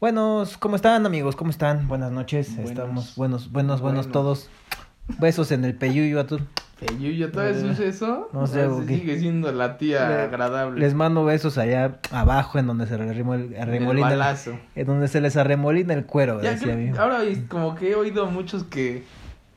Buenos, ¿cómo están amigos? ¿Cómo están? Buenas noches. Buenos. Estamos buenos, buenos, buenos Buenos. todos. Besos en el peyuyo a todos. Yuyo, ¿todavía se usa eso? No sé, sigue siendo la tía Le- agradable. Les mando besos allá abajo en donde se arremol- arremolina el, balazo. en donde se les arremolina el cuero, Ya decía que- mi- ahora como que he oído muchos que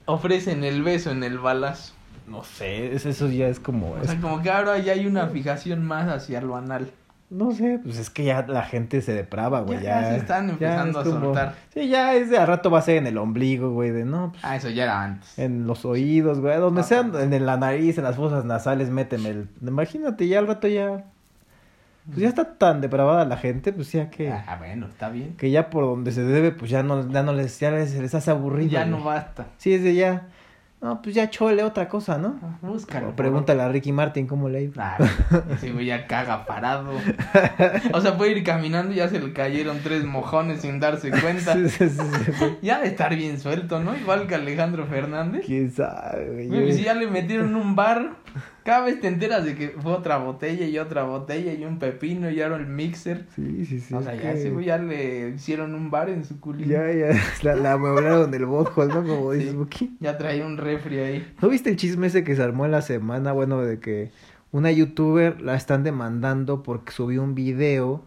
ofrecen el beso en el balazo. No sé, es- eso ya es como O es- como que ahora ya hay una fijación más hacia lo anal. No sé, pues es que ya la gente se deprava, güey, Ya- se están empezando es a soltar. Sí, ya es de a rato va a ser en el ombligo, güey, de no, pues, Ah, eso ya era antes. en los oídos, güey, donde Ah, sean, también. en la nariz, en las fosas nasales, méteme el... Imagínate, ya al rato ya... Pues ya está tan depravada la gente, pues ya que... Ah, bueno, está bien. Que ya por donde se debe, pues ya no, ya no les, ya les, les hace aburrido. Ya güey. no basta. Sí, es de ya... No, pues ya chole otra cosa, ¿no? Búscalo. O pregúntale a Ricky Martin cómo le. Ah, ese güey ya caga parado. O sea, puede ir caminando y ya se le cayeron tres mojones sin darse cuenta. Sí, sí, sí. Ya de estar bien suelto, ¿no? Igual que Alejandro Fernández. ¿Quién sabe, güey? Si ya le metieron un bar, cada vez te enteras de que fue otra botella y otra botella y un pepino y ahora el mixer. Sí, sí, sí. o sea, ya que- ya le hicieron un bar en su culito. Ya, ya, la, la amueblaron del bothol, ¿no? Como dices, Sí. Buki. Ya traía un refri ahí. ¿No viste el chisme ese que se armó en la semana? Bueno, de que una youtuber la están demandando porque subió un video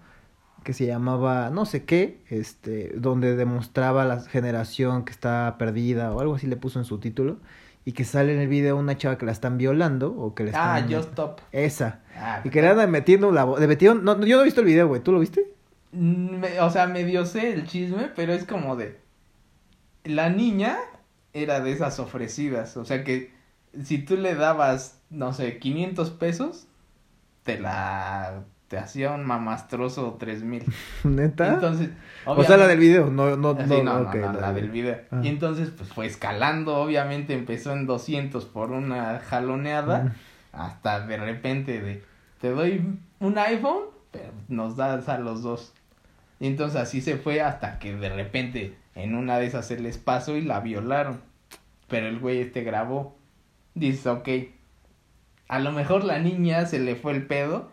que se llamaba no sé qué, este, donde demostraba la generación que está perdida o algo así le puso en su título y que sale en el video una chava que la están violando o que le Ah, están Just Stop. esa Ah, y que le andan metiendo la vo- le metieron no, yo no he visto el video, güey, ¿tú lo viste? Mm, me- o sea, medio sé el chisme, pero es como de... La niña era de esas ofrecidas, o sea que si tú le dabas, no sé, 500 pesos, te la... te hacía un mamastroso 3000. ¿Neta? Entonces, o sea, la del video, no no Sí, no, la del video. Ah. Y entonces, pues fue escalando, obviamente empezó en 200 por una jaloneada, hasta de repente de, te doy un iPhone, pero nos das a los dos. Y entonces así se fue hasta que de repente en una de esas se les pasó y la violaron. Pero el güey este grabó. Dice, ok, a lo mejor la niña se le fue el pedo,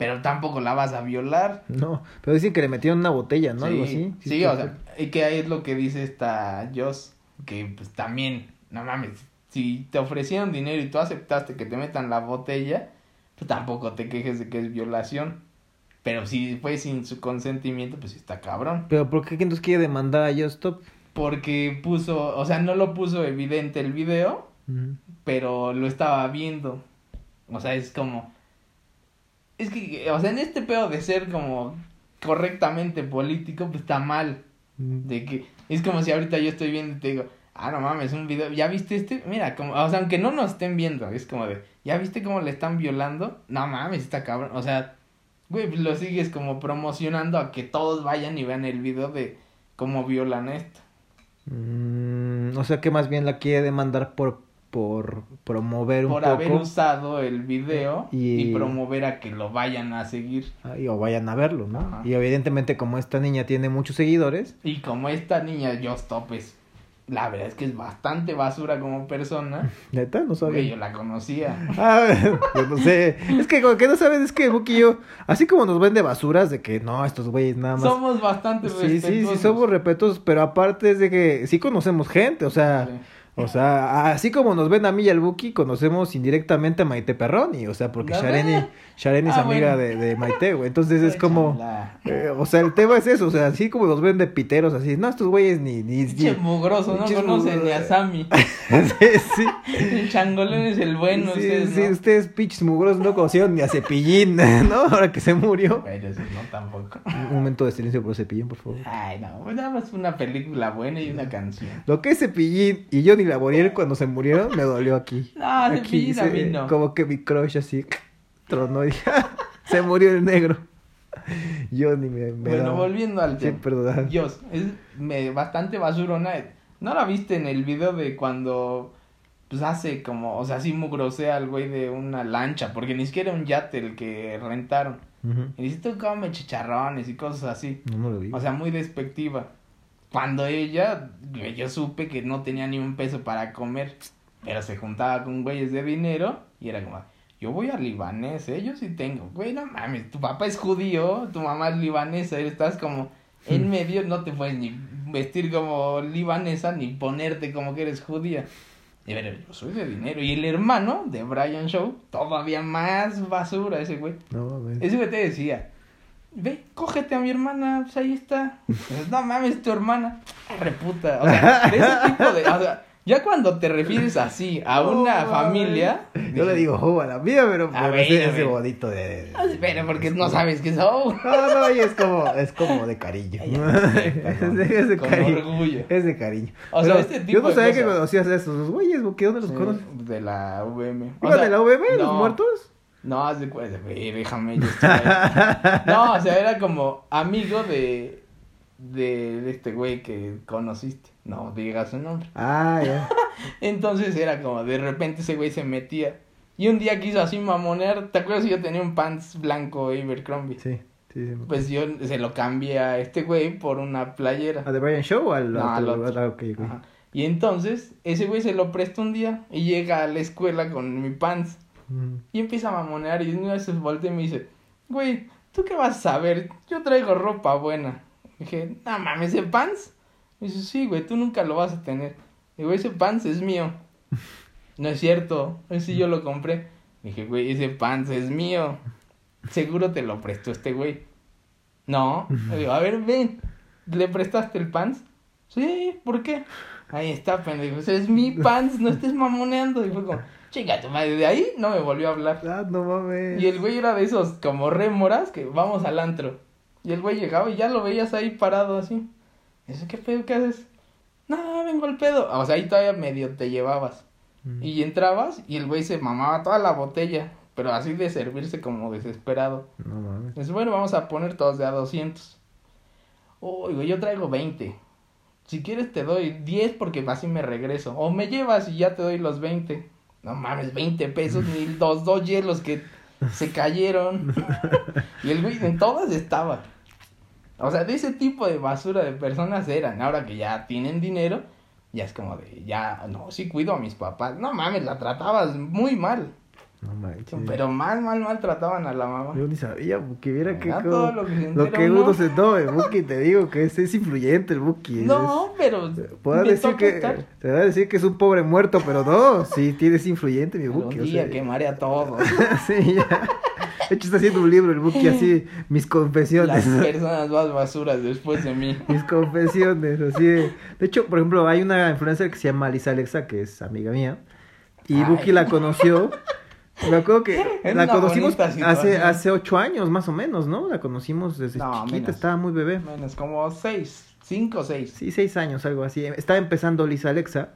pero tampoco la vas a violar. No, pero dicen que le metieron una botella, ¿no? Algo así. Sí, o sea, y que ahí es lo que dice esta Joss, que pues también, no mames, si te ofrecieron dinero y tú aceptaste que te metan la botella, pues tampoco te quejes de que es violación. Pero si fue sin su consentimiento, pues está cabrón. Pero ¿por qué entonces quiere demandar a Just Stop? Porque puso, o sea, no lo puso evidente el video, pero lo estaba viendo. O sea, es como... Es que, o sea, en este pedo de ser como correctamente político, pues está mal. De que es como si ahorita yo estoy viendo y te digo, ah, no mames, un video, ¿ya viste este? Mira, como, o sea, aunque no nos estén viendo, es como de, ¿ya viste cómo le están violando? No mames, está cabrón. O sea, güey, pues lo sigues como promocionando a que todos vayan y vean el video de cómo violan esto. Mm, o sea que más bien la quiere demandar por, por promover un Por poco. haber usado el video Y- y... promover a que lo vayan a seguir. Ay, o vayan a verlo, ¿no? Ajá. Y evidentemente como esta niña tiene muchos seguidores, Y como esta niña Just Stop es, la verdad es que es bastante basura como persona, neta, no sabía. güey, yo la conocía. Ah, yo no sé. Es que como que no sabes, es que Buki y yo, así como nos ven de basuras, de que no, estos güeyes nada más. Somos bastante Sí, sí, sí, respetuosos. somos respetuosos, pero aparte es de que sí conocemos gente, o sea, Sí. O sea, así como nos ven a mí y al Buki, conocemos indirectamente a Maite Perroni, o sea, porque ¿La Shareni? Shareni es Ah, amiga bueno. de, de Maite, güey, entonces es como, eh, o sea, el tema es eso, o sea, así como nos ven de piteros, así, no, estos güeyes ni, ni, ni- mugroso, no conocen ni a. Sammy. sí, sí. El changolón es el bueno, sí, ustedes, sí, ¿no? ustedes pinches mugrosos no conocieron ni a Cepillín, ¿no? Ahora que se murió. Pero eso no tampoco. Un momento de silencio por Cepillín, por favor. Ay, no, nada más una película buena y una canción. Lo que es Cepillín y Johnny Laboriel cuando se murieron me dolió aquí. No, Cepillín a se- mí no. Como que mi crush así tronó y "Ah, se murió el negro. Johnny me, me Bueno, volviendo al Sí, tema. perdón. Dios, es me, bastante basurona. ¿No la viste en el video de cuando pues hace como, o sea, así mugrosea al güey de una lancha? Porque ni siquiera era un yate el que rentaron. Ujú. Y dice, tú come chicharrones y cosas así. No, no lo vi. O sea, muy despectiva. Cuando ella, yo supe que no tenía ni un peso para comer, pero se juntaba con güeyes de dinero y era como, yo voy al libanés, ¿eh? Yo sí tengo. Güey, no mames, tu papá es judío, tu mamá es libanesa, estás como En medio no te puedes ni vestir como libanesa ni ponerte como que eres judía. Y yo soy de dinero. Y el hermano de Brian Show, todavía más basura ese güey. No. Ese güey te decía, ve, cógete a mi hermana, pues ahí está. Dices, no mames, tu hermana. Reputa. O sea, de ese tipo de... O sea, ya cuando te refieres así a una familia... Yo le digo, oh, a la mía, pero A pero ver, ese, ese ver. bonito de. Ah, Pero porque no sabes qué son. No, no, y es como, es como de cariño. Ay, es, de, es de Con cariño. orgullo. Es de cariño. O sea, Pero este tipo Yo no de sabía que conocías a esos güeyes, ¿qué dónde los Sí, conoces? De la VM. O ¿Iban sea, de la UVM, los no, muertos? No, haz de cuenta, güey, déjame, yo estoy ahí. No, o sea, era como amigo de, de, de este güey que conociste. No digas su nombre. Ah, ya. Entonces era como, de repente ese güey se metía. Y un día quiso así mamonear. ¿Te acuerdas que yo tenía un pants blanco Abercrombie? Sí, sí, sí. Pues yo se lo cambié a este güey por una playera. ¿A The Brian Show o al No, al otro? otro. Ah, ok, ok. Ajá. Y entonces, ese güey se lo presta un día y llega a la escuela con mi pants. Y empieza a mamonear y una vez se voltea y me dice, güey, ¿tú qué vas a saber? Yo traigo ropa buena. dije, no mames, ¿ese pants? Me dice, sí, güey, tú nunca lo vas a tener. Digo, ese pants es mío. No es cierto, ese yo lo compré. Dije, güey, ese pants es mío. Seguro te lo prestó este güey. No. Le digo, a ver, ven. ¿Le prestaste el pants? Sí, ¿por qué? Ahí está, pendejo. Es mi pants, no estés mamoneando. Y fue como, chica, tu madre. De ahí no me volvió a hablar. Ah, no mames. Y el güey era de esos como rémoras que vamos al antro. Y el güey llegaba y ya lo veías ahí parado así. Dice, ¿qué pedo? ¿Qué haces? No, vengo al pedo. O sea, ahí todavía medio te llevabas. Mm. Y entrabas y el güey se mamaba toda la botella. Pero así de servirse como desesperado. No mames. Dice, bueno, vamos a poner todos de a 200. Uy, güey, yo traigo 20. Si quieres te doy 10 porque así me regreso. O me llevas y ya te doy los 20. No mames, 20 pesos ni los dos hielos que se cayeron. y el güey en todas estaba. O sea, de ese tipo de basura de personas eran. Ahora que ya tienen dinero, ya es como de, ya, no, sí cuido a mis papás. No mames, la tratabas muy mal. No manches. Pero mal, mal, mal trataban a la mamá. Yo ni sabía, porque viera que como- todo lo que lo que uno. se no, el Buki, te digo que es, es influyente el Buki. No, pero es- me decir que estar. te va a decir que es un pobre muerto, pero no, sí tienes influyente mi Un Buki. o día sea, quemaré a todos. sí, ya. De hecho está haciendo un libro el Buki así, mis Las confesiones. personas más basuras después de mí. Mis confesiones, así de... De hecho, por ejemplo, hay una influencer que se llama Lisa Alexa, que es amiga mía. Y. Buki la conoció. Me acuerdo que Es la conocimos hace, hace ocho años, más o menos, ¿no? La conocimos desde No, chiquita, menos. estaba muy bebé. Menos como seis, cinco o seis. Sí, seis años, algo así. Estaba empezando Lisa Alexa.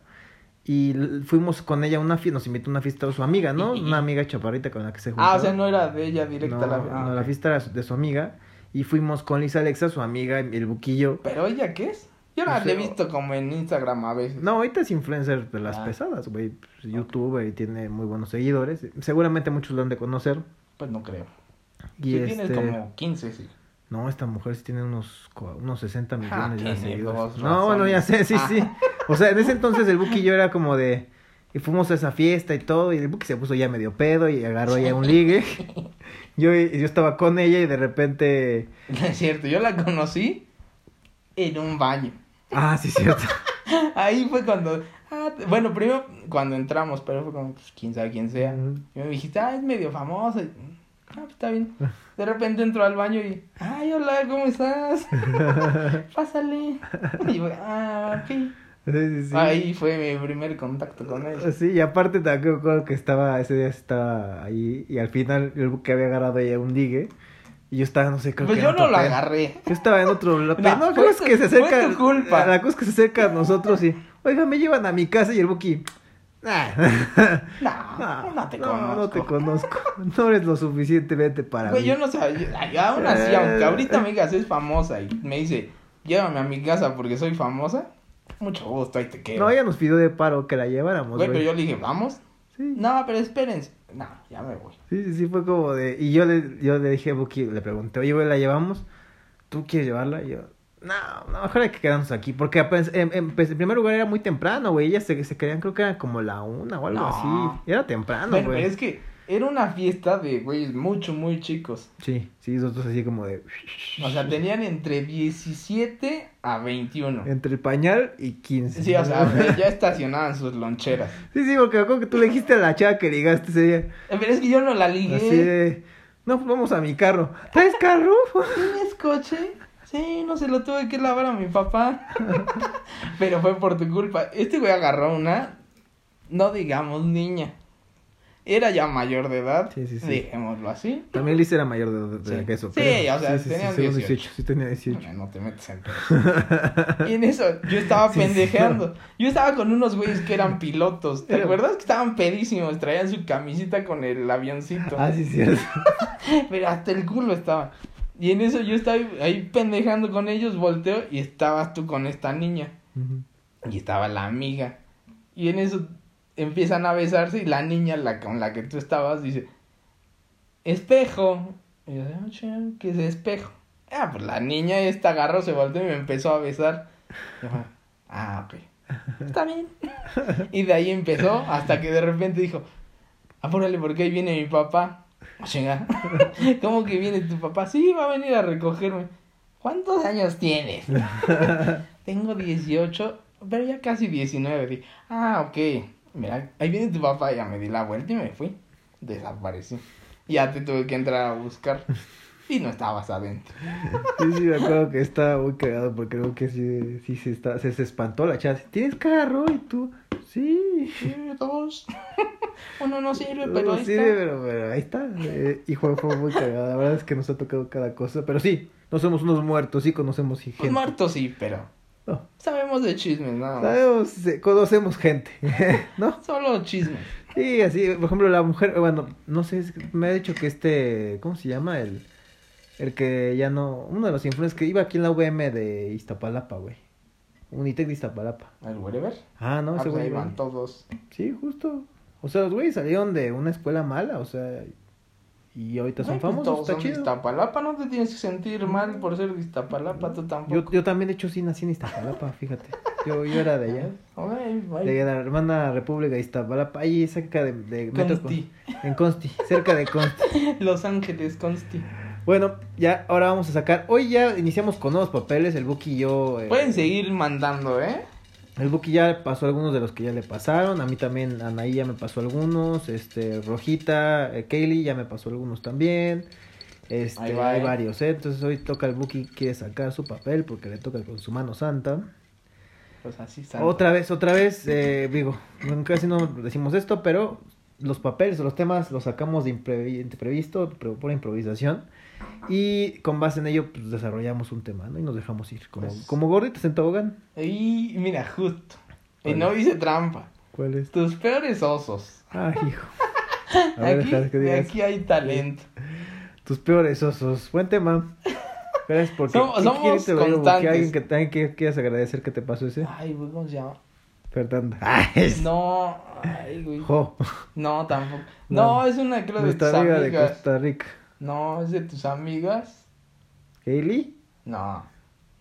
Y fuimos con ella a una fiesta, nos invitó a una fiesta de su amiga, ¿no? Una amiga chaparrita con la que se juntó. Ah, o sea, no era de ella directa No, la... no, ah, la ok. fiesta era de su amiga. Y fuimos con Lisa Alexa, su amiga, el buquillo. ¿Pero ella qué es? Yo No la sé, he o- visto como en Instagram a veces. No, ahorita es influencer de las Ah. pesadas, güey. Pues, youtuber y tiene muy buenos seguidores. Seguramente muchos lo han de conocer. Pues no creo. Y Si este... tienes como 15, sí. No, esta mujer sí tiene unos, unos 60 millones Ah, de tiene seguidores. No, bueno, ya sé, sí, sí. O sea, en ese entonces el Buki y yo era como de... Y fuimos a esa fiesta y todo, y el Buki se puso ya medio pedo y agarró ya un ligue. Yo, yo estaba con ella y de repente... No es cierto, yo la conocí en un baño. Ah, sí, cierto. Ahí fue cuando... ah, bueno, primero cuando entramos, pero fue como, pues, quién sabe quién sea. Y me dijiste, ah, es medio famosa. Y, Ah, pues está bien. De repente entro al baño y, ay, hola, ¿cómo estás? Pásale. Y yo, ah, ok. Sí, sí. Ahí fue mi primer contacto con él. Sí, y aparte también me acuerdo que estaba, ese día estaba ahí y al final el Buki había agarrado ella un ligue y yo estaba, no sé, creo Pues que yo no lo agarré. Yo estaba en otro lado. No, No, fue no, es tu- que se fue acerca. tu culpa. La cosa es que se acerca a nosotros y, oiga, me llevan a mi casa y el Buki. "Ah, No, no, te conozco. No te conozco. No eres lo suficientemente para Güey, mí. yo no sabía. ay, Aún así, aunque ahorita me digas es famosa y me dice, llévame a mi casa porque soy famosa, mucho gusto, ahí te quedo. No, ella nos pidió de paro que la lleváramos. Güey, güey. pero yo le dije, ¿vamos? Sí. No, pero espérense. No, ya me voy. Sí, sí, sí, fue como de. Y yo le, yo le dije a Buki, le pregunté, oye, güey, ¿la llevamos? ¿Tú quieres llevarla? Y yo, no, no, mejor hay que quedarnos aquí. Porque en, en- pues, en primer lugar era muy temprano, güey. Ellas se, se querían, creo que era como la una o algo No. así. Era temprano, bueno, güey. pero es que Era una fiesta de güeyes mucho, muy chicos. Sí, sí, nosotros así como de... O sea, tenían entre 17 a 21. Entre pañal y 15. Sí, o sea, ya estacionaban sus loncheras. Sí, sí, porque que tú le dijiste a la chava que ligaste ese día. Eh, Pero es que yo no la ligué. Así de... No, pues vamos a mi carro. ¿Traes carro? ¿Tienes coche? Sí, no se lo tuve que lavar a mi papá. Pero fue por tu culpa. Este güey agarró una, no digamos niña. Era ya mayor de edad, Sí, sí, sí. dejémoslo así. También Liz era mayor de, de- Sí. que eso. Sí, o sea, tenían según 18. Sí, tenía 18. Bueno, no te metes en pedos. Y en eso yo estaba pendejeando. Yo estaba con unos güeyes que eran pilotos. ¿Te acuerdas que estaban pedísimos? Traían su camisita con el avioncito. Ah, sí, cierto. Pero hasta el culo estaba. Y en eso yo estaba ahí pendejando con ellos, volteo y estabas tú con esta niña. Y estaba la amiga. Y en eso empiezan a besarse y la niña la con la que tú estabas dice, espejo. Y yo, "Ah, ¿qué es espejo? Ah, pues la niña esta agarró, se volteó y me empezó a besar. Yo, ah, ok. Está bien. Y de ahí empezó hasta que de repente dijo, apúrale porque ahí viene mi papá. Ah, Chinga. ¿Cómo que viene tu papá? Sí, va a venir a recogerme. ¿Cuántos años tienes? Tengo 18, pero ya casi 19. Dije, ah, ok. Mira, ahí viene tu papá. Ya me di la vuelta y me fui. Desaparecí. Ya te tuve que entrar a buscar. Y no estabas adentro. Sí, sí, me acuerdo que estaba muy cagado porque creo que sí, sí se, está, se, se espantó la chava. ¿Tienes carro? Y tú, sí. Sí, dos. Uno no sirve, pero No, ahí sí, está. pero, pero ahí está. Eh, y fue, fue muy cagado. La verdad es que nos ha tocado cada cosa. Pero sí, no somos unos muertos, sí conocemos gente. Pues muerto sí, pero No, sabemos de chismes, nada más. sabemos, conocemos gente, ¿no? Solo chismes. Sí, así, por ejemplo, la mujer, bueno, no sé, es que me ha dicho que este, ¿cómo se llama? El, el que ya no, uno de los influencers que iba aquí en la VM de Iztapalapa, güey. Unitec de Iztapalapa. ¿El wherever? Ah, no, Ah, ese pues ahí güey. van todos. Sí, justo. O sea, los güeyes salieron de una escuela mala, o sea, y ahorita son Ay, pues famosos, todos está son de chido. Iztapalapa, no te tienes que sentir mal por ser de Iztapalapa, tú tampoco. Yo, yo también, de hecho, sí nací en Iztapalapa, fíjate. Yo, yo era de allá. Ay, ay. De la hermana República de Iztapalapa, ahí cerca de, de Consti. Con- en Consti, cerca de Consti. Los Ángeles, Consti. Bueno, ya ahora vamos a sacar. Hoy ya iniciamos con nuevos papeles. El Buki y yo. eh, Pueden seguir mandando, ¿eh? El Buki ya pasó algunos de los que ya le pasaron. A mí también, Anaí ya me pasó algunos. Este, Rojita, eh, Kaylee ya me pasó algunos también. Este, Ahí va, hay eh. varios, ¿eh? Entonces hoy toca el Buki, quiere sacar su papel porque le toca con su mano santa. Pues así. Otra vez, otra vez, eh, digo, casi no decimos esto, pero los papeles los temas los sacamos de imprevi- imprevisto, por improvisación. Y con base en ello, pues desarrollamos un tema, ¿no? Y nos dejamos ir. Como, Pues- como gorditas en tobogán. Y mira, justo. Y ¿Cuál no hice trampa. ¿Cuál es? Tus peores osos. Ay, hijo. A ver, Aquí, digas. aquí hay talento. Tus peores osos. Buen tema. Gracias porque. Somos- ¿qué somos te constantes. alguien que que quieras agradecer que te pasó ese. Ay, güey, ¿cómo se llama? Fernanda. Ay, No, ay, güey. Jo. No, tampoco. No. No, es una creo de Nuestra amiga de. Costa Rica. No, es de tus amigas. ¿Hailey? No,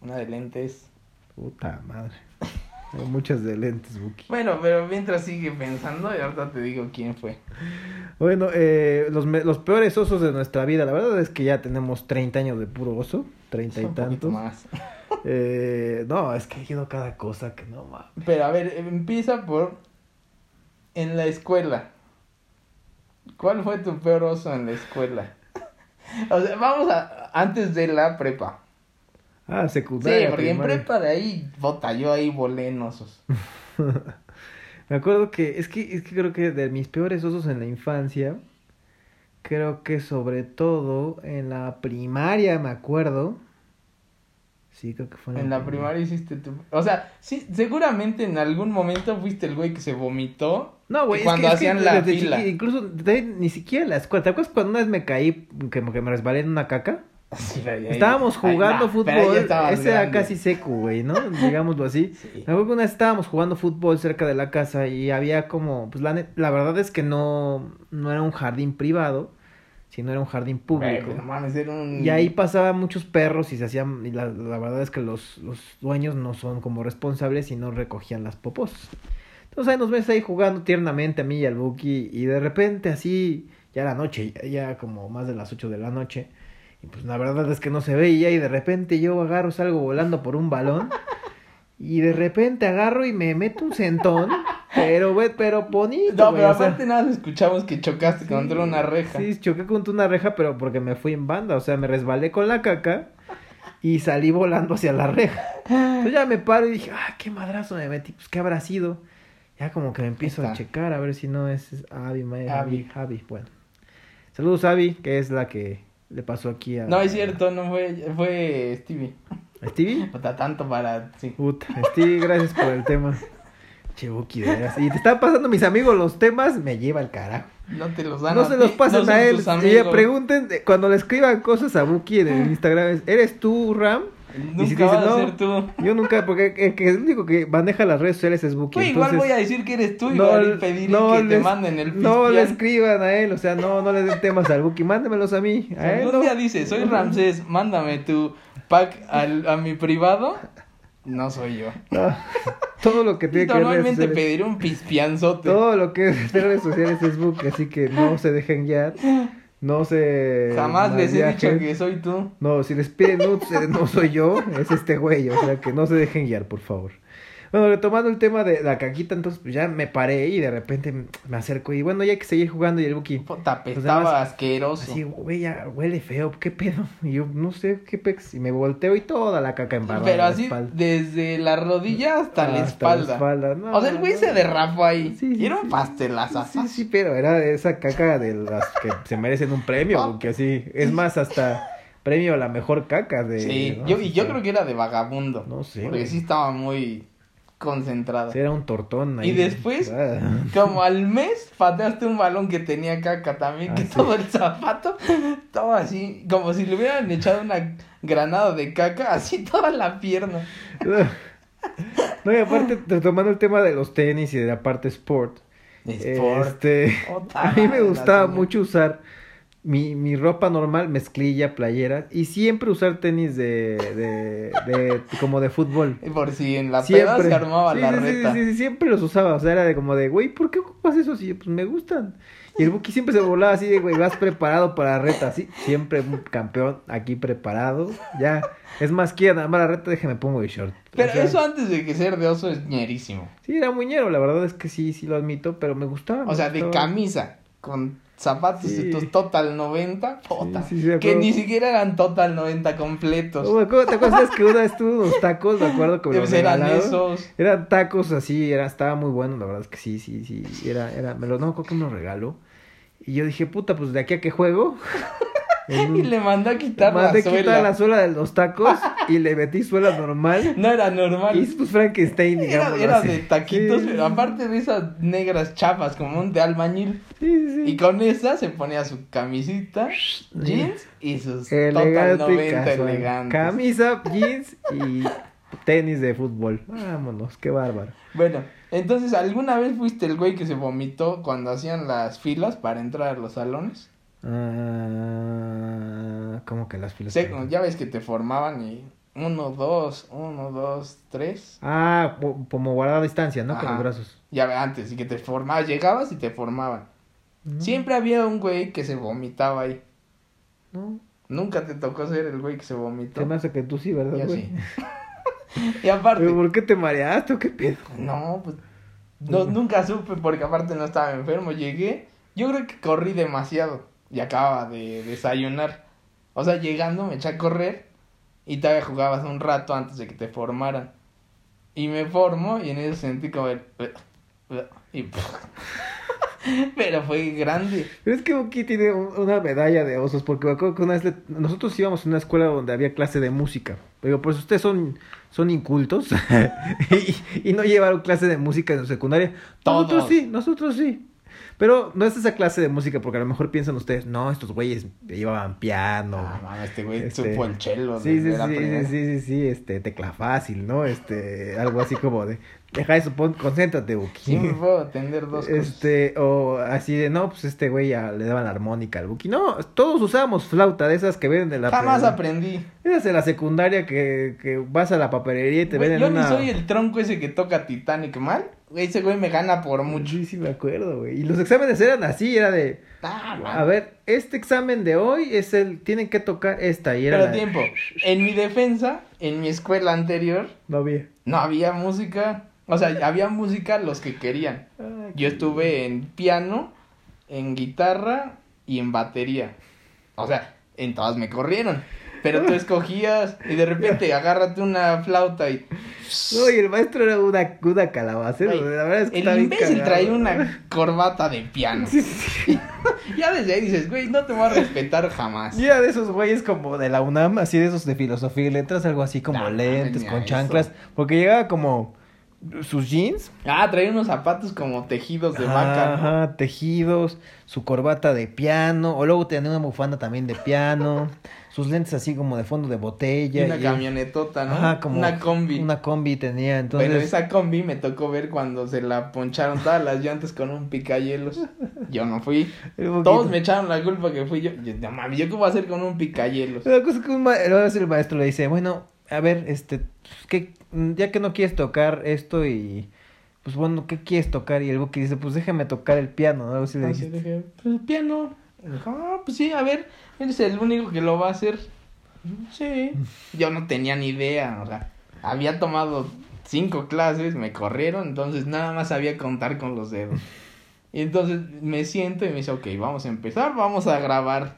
una de lentes. Puta madre. Hay muchas de lentes, Buki. Bueno, pero mientras sigue pensando y ahorita te digo quién fue. Bueno, eh, los, los peores osos de nuestra vida. La verdad es que ya tenemos 30 años de puro oso. 30 y Un poquito tantos. más. Eh, no, es que he ido cada cosa que no mames. Pero a ver, empieza por en la escuela. ¿Cuál fue tu peor oso en la escuela? O sea, vamos a antes de la prepa. Ah, Sí, secundaria. porque en primaria. prepa de ahí, bota, yo ahí volé en osos. Me acuerdo que es que es que creo que de mis peores osos en la infancia, creo que sobre todo en la primaria, me acuerdo. Sí, creo que fue En la primaria hiciste tu... O sea, sí, seguramente en algún momento fuiste el güey que se vomitó. No, güey, es cuando es que hacían la fila. chiqui- incluso de- ni siquiera en la escuela. ¿Te acuerdas cuando una vez me caí, que, que me resbalé en una caca? Sí, pero Estábamos Ay, jugando no, fútbol, ese era casi seco, güey, ¿no? Digámoslo así. Sí. Una vez estábamos jugando fútbol cerca de la casa y había como, pues la, la verdad es que no, no era un jardín privado, sino era un jardín público. no mames, era un... Y ahí pasaban muchos perros y se hacían, y la, la verdad es que los, los dueños no son como responsables y no recogían las popos. Entonces ahí nos ves ahí jugando tiernamente a mí y al Buki y de repente así ya la noche, ya, ya como más de las 8 de la noche. Y pues la verdad es que no se veía y de repente yo agarro, salgo volando por un balón. Y de repente agarro y me meto un centón, pero güey, pero bonito. No, pero o sea, aparte nada escuchamos que chocaste contra una reja. Sí, choqué contra una reja, pero porque me fui en banda, o sea, me resbalé con la caca y salí volando hacia la reja. Entonces ya me paro y dije, ah, qué madrazo me metí, pues qué habrá sido. Ya como que me empiezo a checar a ver si no es es Abby, ma- Abby. Abby, bueno. Saludos Abby, que es la que le pasó aquí a No, es cierto, no fue, fue Stevie. ¿A Stevie. Puta, tanto para, sí. Puta, Stevie, gracias por el tema. Che, Buki, de veras. Y te están pasando mis amigos los temas, me lleva el carajo. No te los dan No a se ti, los pasen no a él. Y pregunten, eh, cuando le escriban cosas a Buki en el Instagram, es, ¿eres tú, Ram? Nunca y si te vas dicen, a no, ser tú. Yo nunca, porque el, que, el único que maneja las redes sociales es Buki. Güey, igual voy a decir que eres tú y no, voy a pedir no que te manden el No le pispián. escriban a él, o sea, no, no le den temas al Buki, mándemelos a mí. A él, no. día dice, soy Ramsés, mándame tu pack al, a mi privado, no soy yo. No. Todo lo que tiene que ver Normalmente pediré un pispianzote. Todo lo que es de redes sociales es Buki, así que no se dejen ya. No se. Jamás les he dicho que soy tú. No, si les piden nudes, eh, no soy yo, es este güey, o sea que no se dejen guiar, por favor. Bueno, retomando el tema de la caquita, entonces pues ya me paré y de repente me acerco y bueno, ya hay que seguir jugando y el Buki, Puta, Pues asqueroso. así, güey, ya huele feo, ¿qué pedo? Y yo, no sé, qué pex, y me volteo y toda la caca embarrada Pero en la así, espalda. desde la rodilla hasta, la espalda. espalda, no, o sea, el güey no. se derrapó ahí. Sí, sí, y era un pastelazo. Sí, sí, pero era esa caca de las que se merecen un premio, porque así, es más, hasta premio a la mejor caca de... Sí, ¿no? yo, y yo creo que era de vagabundo. No sé, Porque güey. sí estaba muy concentrada. Sí, era un tortón ahí. Y después, Ah. Como al mes pateaste un balón que tenía caca también, Ah, que sí. todo el zapato, todo así, como si le hubieran echado una granada de caca, así toda la pierna. No, y aparte, retomando el tema de los tenis y de la parte sport. Sport. Este, Otra a mí me gustaba mucho usar mi, mi ropa normal, mezclilla, playera, y siempre usar tenis de, de, de como de fútbol. Y Por si en la peda Siempre. se armaba Sí, la sí, reta. Sí, sí, siempre los usaba. O sea, era de como de, güey, ¿por qué ocupas eso? Si pues me gustan. Y el Buki siempre se volaba así de, güey, vas preparado para la reta. Sí, siempre un campeón aquí preparado. Ya, es más, quieren armar la reta, déjame pongo el short. O Pero sea, eso antes de que ser de oso es ñerísimo. Sí, era muñero, la verdad es que sí, sí lo admito, pero me gustaba. O me sea, de camisa, con zapatos Sí. tus Total 90, puta. sí, sí, de que ni siquiera eran Total 90 completos. Acuerdo- ¿Te acuerdas que una vez tuve unos tacos? Me acuerdo que los Pues eran regalaron. esos. Eran tacos así, era, estaba muy bueno, la verdad es que sí, sí, sí. Era, era, me lo no, creo que me lo regaló. Y yo dije, puta, pues de aquí a que juego. Y le mandó a quitar la Mandé suela. quitar la suela de los tacos y le metí suela normal. No era normal. Y pues Frankenstein, Era, digamos. era de taquitos, pero aparte de esas negras chapas, como un de albañil. Sí, sí. Y con esa se ponía su camisita, jeans y sus Total Elegante y 90 casual. elegantes. Camisa, jeans y tenis de fútbol. Vámonos, qué bárbaro. Bueno, entonces, ¿alguna vez fuiste el güey que se vomitó cuando hacían las filas para entrar a los salones? Ah, ¿Cómo que las filas? Ya ves que te formaban y uno, dos, uno, dos, tres. Ah, como guardar distancia, ¿no? Con los brazos. Ya ve, antes, y que te formabas, llegabas y te formaban. No, Siempre había un güey que se vomitaba ahí. No, Nunca te tocó ser el güey que se vomitó. se me hace que tú sí, ¿verdad, Yo güey? sí. y aparte, ¿Pero por qué te mareaste o qué pedo? no, pues no, nunca supe porque aparte no estaba enfermo. Llegué, yo creo que corrí demasiado y acababa de desayunar. O sea, llegando me eché a correr y todavía jugabas un rato antes de que te formaran. Y me formo y en eso sentí como el... Y... Pero fue grande. Pero es que Buki tiene un- una medalla de osos, porque me acuerdo que una vez le- nosotros íbamos a una escuela donde había clase de música. Digo, pues ustedes son, son incultos y, y no llevaron clase de música en su secundaria. Nosotros Todos. sí, nosotros sí. Pero no es esa clase de música, porque a lo mejor piensan ustedes, no, estos güeyes llevaban piano. Ah, mames, este güey Este, supo el chelo. Sí, sí, sí, sí, sí, sí, este, tecla fácil, ¿no? Este, algo así como de, deja eso, pon, concéntrate, Buki. Sí, me puedo atender dos cosas. Este, o así de, no, pues este güey ya le daban la armónica al Buki. No, todos usábamos flauta, de esas que venden de la... Jamás pre- aprendí. Esas de la secundaria que, que vas a la papelería y te Güey, venden yo una... ni soy el tronco ese que toca Titanic mal. Güey, ese güey me gana por mucho. Sí, sí, me acuerdo, güey. Y los exámenes eran así, era de. Ah, A ver, este examen de hoy es el. Tienen que tocar esta. Y era. Pero la- tiempo, en mi defensa, en mi escuela anterior, No había. no había música. O sea, había música los que querían. Yo estuve en piano, en guitarra y en batería. O sea, en todas me corrieron. Pero tú escogías y de repente agárrate una flauta y... No, y el maestro era una, una güey, La verdad es que El imbécil traía una corbata de piano. Sí, sí. Ya desde ahí dices, güey, no te voy a respetar jamás. Y era de esos güeyes como de la UNAM, así de esos de filosofía y letras, algo así como lentes, con eso. chanclas. Porque llegaba como sus jeans. Ah, traía unos zapatos como tejidos de vaca. ¿no? Ajá, tejidos, su corbata de piano, o luego tenía una bufanda también de piano, sus lentes así como de fondo de Y botella. una y- camionetota, ¿no? Ajá, como Una combi. Una combi tenía, entonces. Pero esa combi me tocó ver cuando se la poncharon todas las llantas con un picayelos. Yo no fui. Todos me echaron la culpa que fui yo. yo no mames, ¿yo qué voy a hacer con un picayelos? La cosa que un ma- el maestro le dice, bueno, a ver, este, ¿qué, ya que no quieres tocar esto y, pues bueno, ¿qué quieres tocar? Y el Buki dice, pues déjame tocar el piano, ¿no? Algo así le Así dijiste. dije, pues piano. Y dijo, ah, pues sí, a ver, eres el único que lo va a hacer. Sí. Yo no tenía ni idea, o sea, había tomado cinco clases, me corrieron, entonces nada más sabía contar con los dedos. Y entonces me siento y me dice, ok, vamos a empezar, vamos a grabar.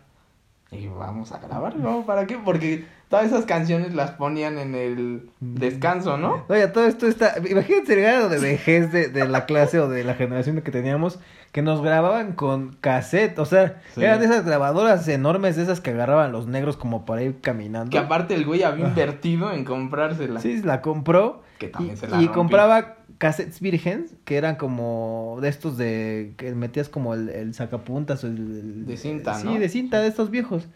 Y vamos a grabar, ¿no? ¿Para qué? Porque todas esas canciones las ponían en el descanso, ¿no? Oye, todo esto está, imagínate el grado de vejez de, de la clase o de la generación que teníamos, que nos grababan con cassette, o sea, Sí. eran esas grabadoras enormes, de esas que agarraban los negros como para ir caminando. Que aparte el güey había invertido en comprársela. Sí, la compró Que y, también se la y compraba cassettes virgens que eran como de estos de que metías como el, el sacapuntas o el, el- De cinta, sí ¿no? de cinta de estos viejos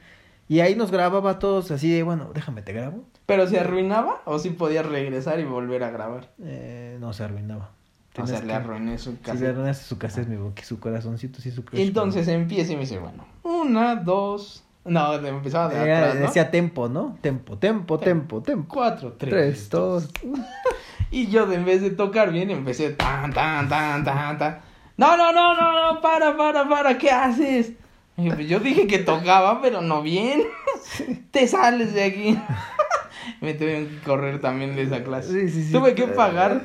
y ahí nos grababa a todos así de bueno déjame te grabo Pero se arruinaba o sí podía regresar y volver a grabar. eh, no se arruinaba O sea, Tenías le que- arruiné su casa. le arruinaste su cassette mi boqui, su corazoncito sí su crush, entonces empieza y me dice, bueno, una, dos. No, empezaba de Era- atrás, ¿no? decía tempo no tempo tempo tempo tempo Cuatro, tres, tres dos Y yo, de en vez de tocar bien, empecé tan, tan, tan, tan, tan. No, no, no, no, no, para, para, para, ¿qué haces? Yo, dije que tocaba, pero no bien. Te sales de aquí. me tuve que correr también de esa clase. Sí, sí, sí. Tuve que pagar,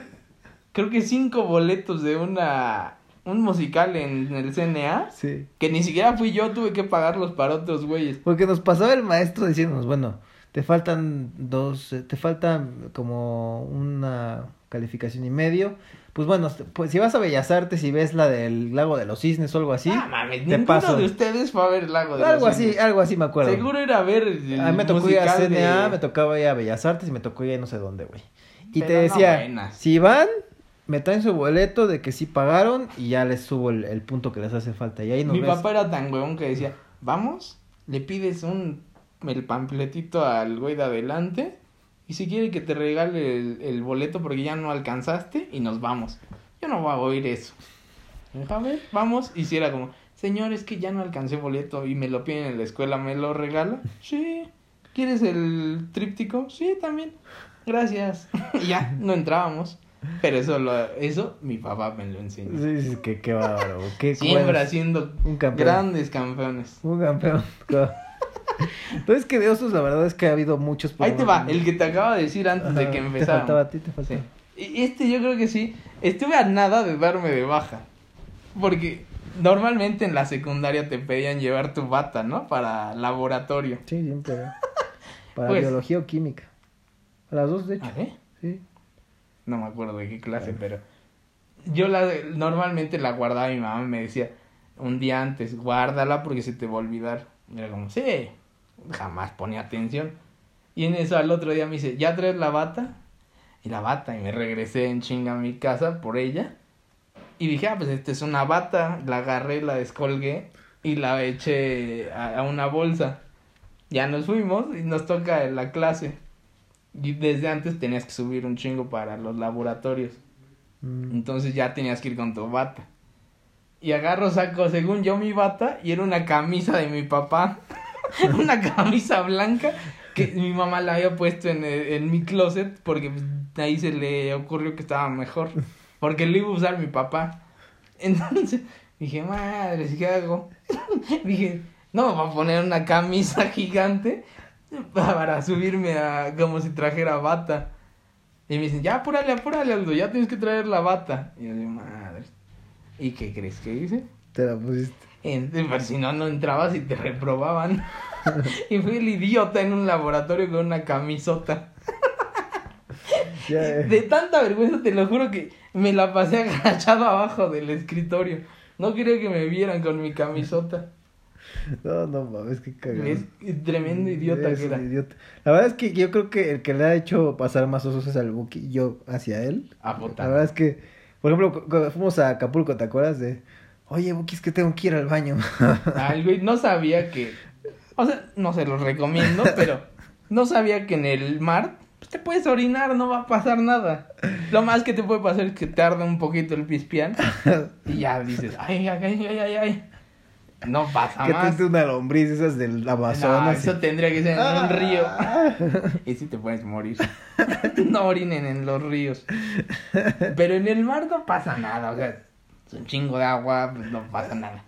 creo que cinco boletos de una un musical en el CNA. sí Que ni siquiera fui yo, tuve que pagarlos para otros güeyes. Porque nos pasaba el maestro diciéndonos, bueno, te faltan dos, te faltan como una calificación y medio. Pues bueno, pues si vas a Bellas Artes y ves la del Lago de los Cisnes o algo así, Ah, mames, te ninguno paso. de ustedes fue a ver el lago de algo los así, Cisnes. algo así me acuerdo. Seguro era ver el A mí me tocó ir a CNA, de- me tocaba ir a Bellas Artes y me tocó ir a no sé dónde, güey. Y te Pero decía, si van, me traen su boleto de que sí pagaron y ya les subo el, el punto que les hace falta. Y ahí nos Mi ves. papá era tan huevón que decía, vamos, le pides un el pampletito al güey de adelante y si quiere que te regale el, el boleto porque ya no alcanzaste y nos vamos. Yo no voy a oír eso. A ver, vamos. Y si era como, señor, es que ya no alcancé boleto y me lo piden en la escuela, ¿me lo regala? Sí. ¿Quieres el tríptico? Sí, también. Gracias. y ya, no entrábamos. Pero eso, lo, eso mi papá me lo enseñó. Sí, sí, qué, qué bárbaro. Qué Siempre haciendo grandes campeones. Un campeón. Entonces que de osos la verdad es que ha habido muchos Ahí te va, el que te acabo de decir antes de que Te empezara. faltaba a ti, te faltaba. Y Este yo creo que sí. Estuve a nada de darme de baja. Porque normalmente en la secundaria te pedían llevar tu bata, ¿no? Para laboratorio. Sí, siempre. Para Pues- biología o química. Las dos, de hecho. ¿A ver? Sí. No me acuerdo de qué clase, pero yo la normalmente la guardaba mi mamá me decía un día antes, guárdala porque se te va a olvidar. Y era como, sí, jamás ponía atención. Y en eso al otro día me dice, ¿ya traes la bata? Y la bata, y me regresé en chinga a mi casa por ella. Y dije, ah, pues esta es una bata. La agarré, la descolgué y la eché a, a una bolsa. Ya nos fuimos y nos toca la clase. Y desde antes tenías que subir un chingo para los laboratorios. Mm. Entonces ya tenías que ir con tu bata. Y agarro, saco, según yo, mi bata y era una camisa de mi papá. una camisa blanca que mi mamá la había puesto en, el- en mi closet porque pues, ahí se le ocurrió que estaba mejor. porque le iba a usar mi papá. Entonces dije, madre, ¿qué hago? dije, no me voy a poner una camisa gigante para subirme a como si trajera bata. Y me dicen, ya apúrale, apúrale, Aldo, ya tienes que traer la bata. Y yo digo, madre. ¿Y qué crees que hice? Te la pusiste. En, pues, si no, no entrabas y te reprobaban. y fui el idiota en un laboratorio con una camisota. Eh. De tanta vergüenza, te lo juro que me la pasé agachado abajo del escritorio. No quería que me vieran con mi camisota. No, no mames, qué cagado. Es tremendo idiota Es que era. idiota. La verdad es que yo creo que el que le ha hecho pasar más osos es al Buki, yo hacia él. A. La verdad es que, por ejemplo, cu- cuando fuimos a Acapulco, ¿te acuerdas de? Oye, Buki, es que tengo que ir al baño. Güey no sabía que. O sea, no se los recomiendo, pero no sabía que en el mar pues, te puedes orinar, no va a pasar nada. Lo más que te puede pasar es que tarda un poquito el pispián y ya dices, ay, ay, ay, ay, ay, ay. No pasa que más. te una lombriz esas del No, Amazonas. eso tendría que ser en un río. Ah. Y si te puedes morir. no orinen en los ríos. Pero en el mar no pasa nada. O sea, un chingo de agua, pues no pasa nada.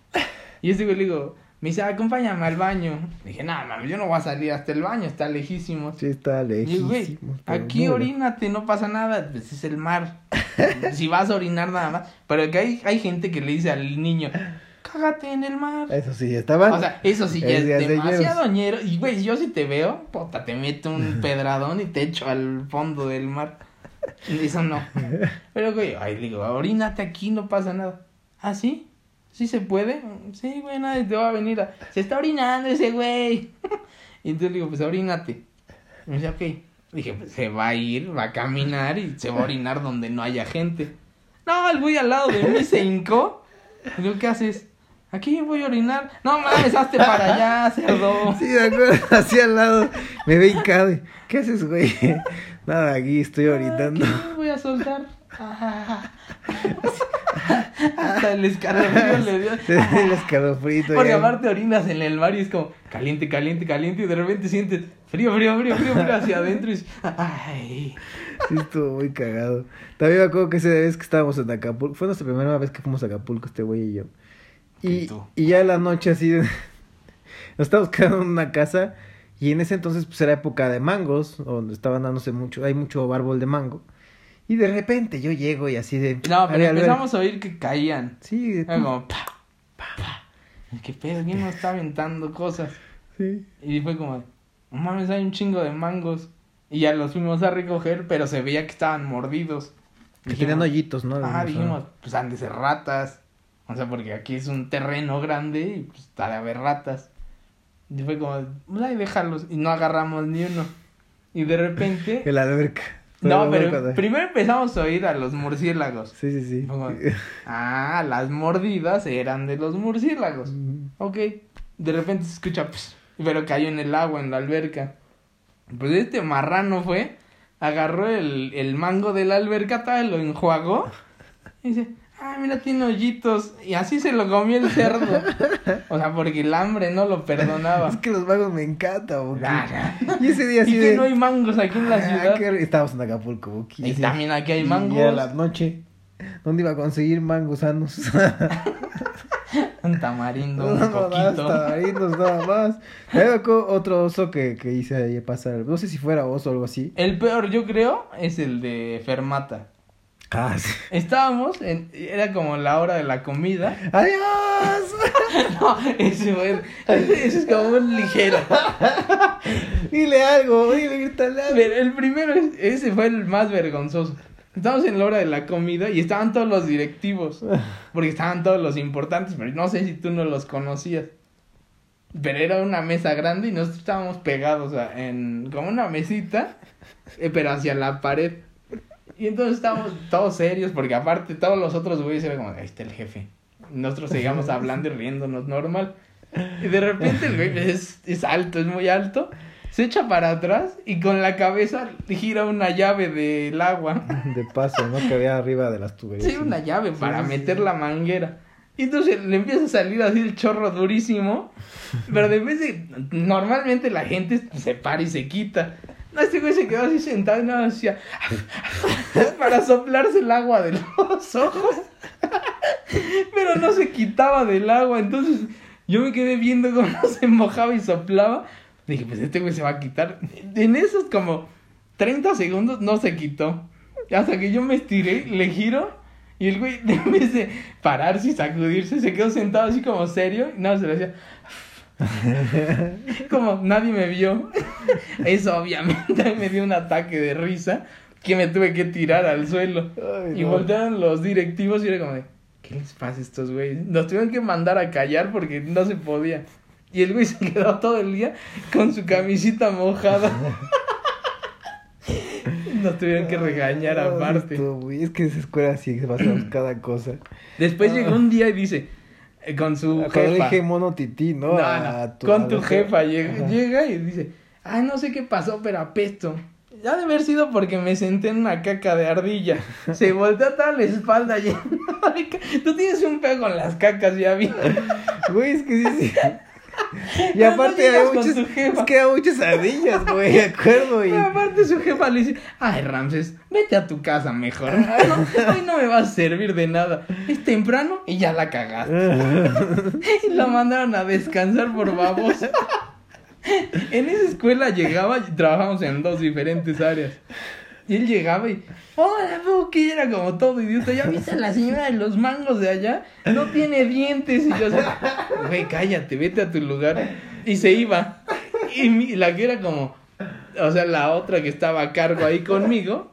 Y ese güey le digo, me dice, acompáñame al baño. Le dije, nada, mames, yo no voy a salir hasta el baño, está lejísimo. Sí, está Y yo, güey, lejísimo. aquí orínate, no pasa nada, pues es el mar. si vas a orinar nada más. Pero que hay, hay gente que le dice al niño, cágate en el mar. Eso sí, estaban. O sea, eso sí ya Es es, demasiado ñero. Y, güey, yo si te veo, puta, te meto un pedradón y te echo al fondo del mar. Eso no. Pero, güey, ay, digo, orínate aquí, no pasa nada. ¿Ah, sí? ¿Sí se puede? Sí, güey, nadie te va a venir. Se está orinando ese güey. Y entonces digo, pues orínate. Y me dice, ok. Dije, pues se va a ir, va a caminar y se va a orinar donde no haya gente. No, el güey al lado de mí se hincó. Y digo, ¿qué haces? Aquí voy a orinar. No mames, hazte para allá, cerdo. Sí, de acuerdo, así al lado. Me ve hincado. ¿Qué haces, güey? Nada, aquí estoy oritando. Aquí voy a soltar. Ah. Hasta el escalofrío le dio. El escalofrito. Porque aparte orinas en el mar y es como caliente, caliente, caliente y de repente sientes frío, frío, frío, frío, frío hacia adentro y es, ay. Sí, estuvo muy cagado. También me acuerdo que esa vez que estábamos en Acapulco, fue nuestra primera vez que fuimos a Acapulco, este güey y yo. ¿Y Y, y ya en la noche así, nos estábamos quedando en una casa y en ese entonces pues era época de mangos, donde estaban dándose mucho, hay mucho árbol de mango. Y de repente yo llego y así de... No, pero empezamos a oír que caían. Sí, de- como pa, pa, pa. ¿Qué pedo? ¿Quién nos está aventando cosas? sí. Y fue como, no mames, hay un chingo de mangos. Y ya los fuimos a recoger, pero se veía que estaban mordidos. Que tenían hoyitos, ¿no? Ah, dijimos, pues han de ser ratas. O sea, porque aquí es un terreno grande y pues está de haber ratas. Y fue como, ahí déjalos. Y no agarramos ni uno. Y de repente. En la alberca. no, pero primero empezamos a oír a los murciélagos. Sí, sí, sí. Como, ah, las mordidas eran de los murciélagos. Ok. De repente se escucha, "Ps", pero cayó en el agua, en la alberca. Pues este marrano fue, agarró el, el mango de la alberca, tal, lo enjuagó. Y dice, ah, mira, tiene hoyitos. Y así se lo comió el cerdo. O sea, porque el hambre no lo perdonaba. Es que los magos me encantan, Buki. Ah, Y ese día Y así que de... no hay mangos aquí en la Ah, ciudad. rico. Estábamos en Acapulco, Buki. Y así. también aquí hay Y mangos. era la noche. ¿Dónde iba a conseguir mangos sanos? Un tamarindo, no, un no, coquito. tabarindos nada más. Me acuerdo otro oso que, que hice ahí pasar. No sé si fuera oso o algo así. El peor, yo creo, es el de Fermata. Ah, sí. Estábamos, en, era como la hora de la comida. ¡Adiós! No, ese fue, ese es como un ligero. dile algo, dile, grítale algo. Pero el primero, es- ese fue el más vergonzoso. Estábamos en la hora de la comida y estaban todos los directivos. Porque estaban todos los importantes, pero no sé si tú no los conocías. Pero era una mesa grande y nosotros estábamos pegados a- en como una mesita, eh, pero hacia la pared. Y entonces estábamos todos serios, porque aparte todos los otros güeyes eran como, ahí está el jefe. Nosotros seguíamos hablando y riéndonos normal. Y de repente el güey es, es alto, es muy alto. Se echa para atrás y con la cabeza gira una llave del agua. De paso, ¿no? Que había arriba de las tuberías. Sí, una llave para sí, meter sí. la manguera. Y entonces le empieza a salir así el chorro durísimo. Pero de vez de. Normalmente la gente se para y se quita. Este güey se quedó así sentado y nada más decía para soplarse el agua de los ojos. Pero no se quitaba del agua, entonces yo me quedé viendo cómo se mojaba y soplaba. Dije, pues este güey se va a quitar. En esos como 30 segundos no se quitó. Hasta que yo me estiré, le giro y el güey, en vez de pararse y sacudirse, se quedó sentado así como serio y nada, se le hacía. como nadie me vio. Eso obviamente me dio un ataque de risa que me tuve que tirar al suelo. Ay, y no. voltearon los directivos y era como de, ¿qué les pasa a estos güeyes? Nos tuvieron que mandar a callar porque no se podía. Y el güey se quedó todo el día con su camisita mojada. Nos tuvieron que regañar Ay, aparte. esto, Es que esa escuela sí pasamos cada cosa. Después llegó un día y dice, con su Cuando le jefa. dije mono tití, ¿no? No, no, con tu jefa llega, llega y dice, ay, no sé qué pasó, pero apesto. Ya de haber sido porque me senté en una caca de ardilla. Se voltea toda la espalda llena Tú tienes un pedo con las cacas, ya vi. Güey, es que sí, sí. Y no aparte hay jefa. es que hay muchas ardillas, güey, de acuerdo. Y... Pero aparte su jefa le dice, ay, Ramses, vete a tu casa mejor. No, hoy no me vas a servir de nada. Es temprano y ya la cagaste. Y la mandaron a descansar por babosa. En esa escuela llegaba y trabajamos en dos diferentes áreas. Y él llegaba y, hola, Buki, era como todo idiota. ¿Ya viste a la señora de los mangos de allá? No tiene dientes. Y yo, güey, cállate, vete a tu lugar. Y se iba. Y la que era como, o sea, la otra que estaba a cargo ahí conmigo,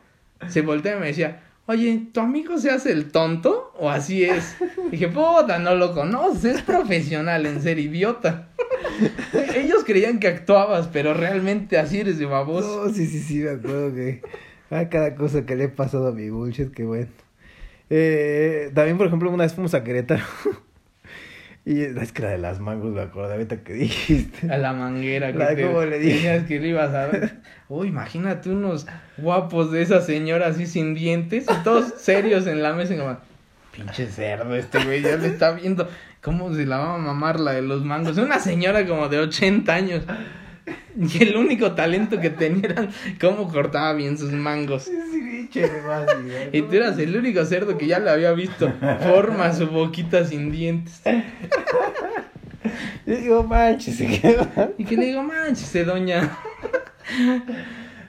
se voltea y me decía, oye, ¿tu amigo se hace el tonto? ¿O así es? Dije, puta, no lo conoces, es profesional en ser idiota. Ellos creían que actuabas, pero realmente así eres de baboso. No, sí, sí, sí, me acuerdo que. Ah, cada cosa que le he pasado a mi bullshit, que bueno. Eh, también, por ejemplo, una vez fuimos a Querétaro. y es que la de las mangos, me acordé ahorita que dijiste. A la manguera que La- te ¿cómo le dije? que le ibas a ver. Uy, imagínate unos guapos de esa señora así sin dientes y todos serios en la mesa y como, pinche cerdo este güey, ya le está viendo cómo se la va a mamar la de los mangos. Una señora como de 80 años. Y el único talento que tenía era cómo cortaba bien sus mangos. Y tú eras el único cerdo que ya le había visto forma su boquita sin dientes. Yo digo, manches, se quedó. Y que le digo, manches, doña.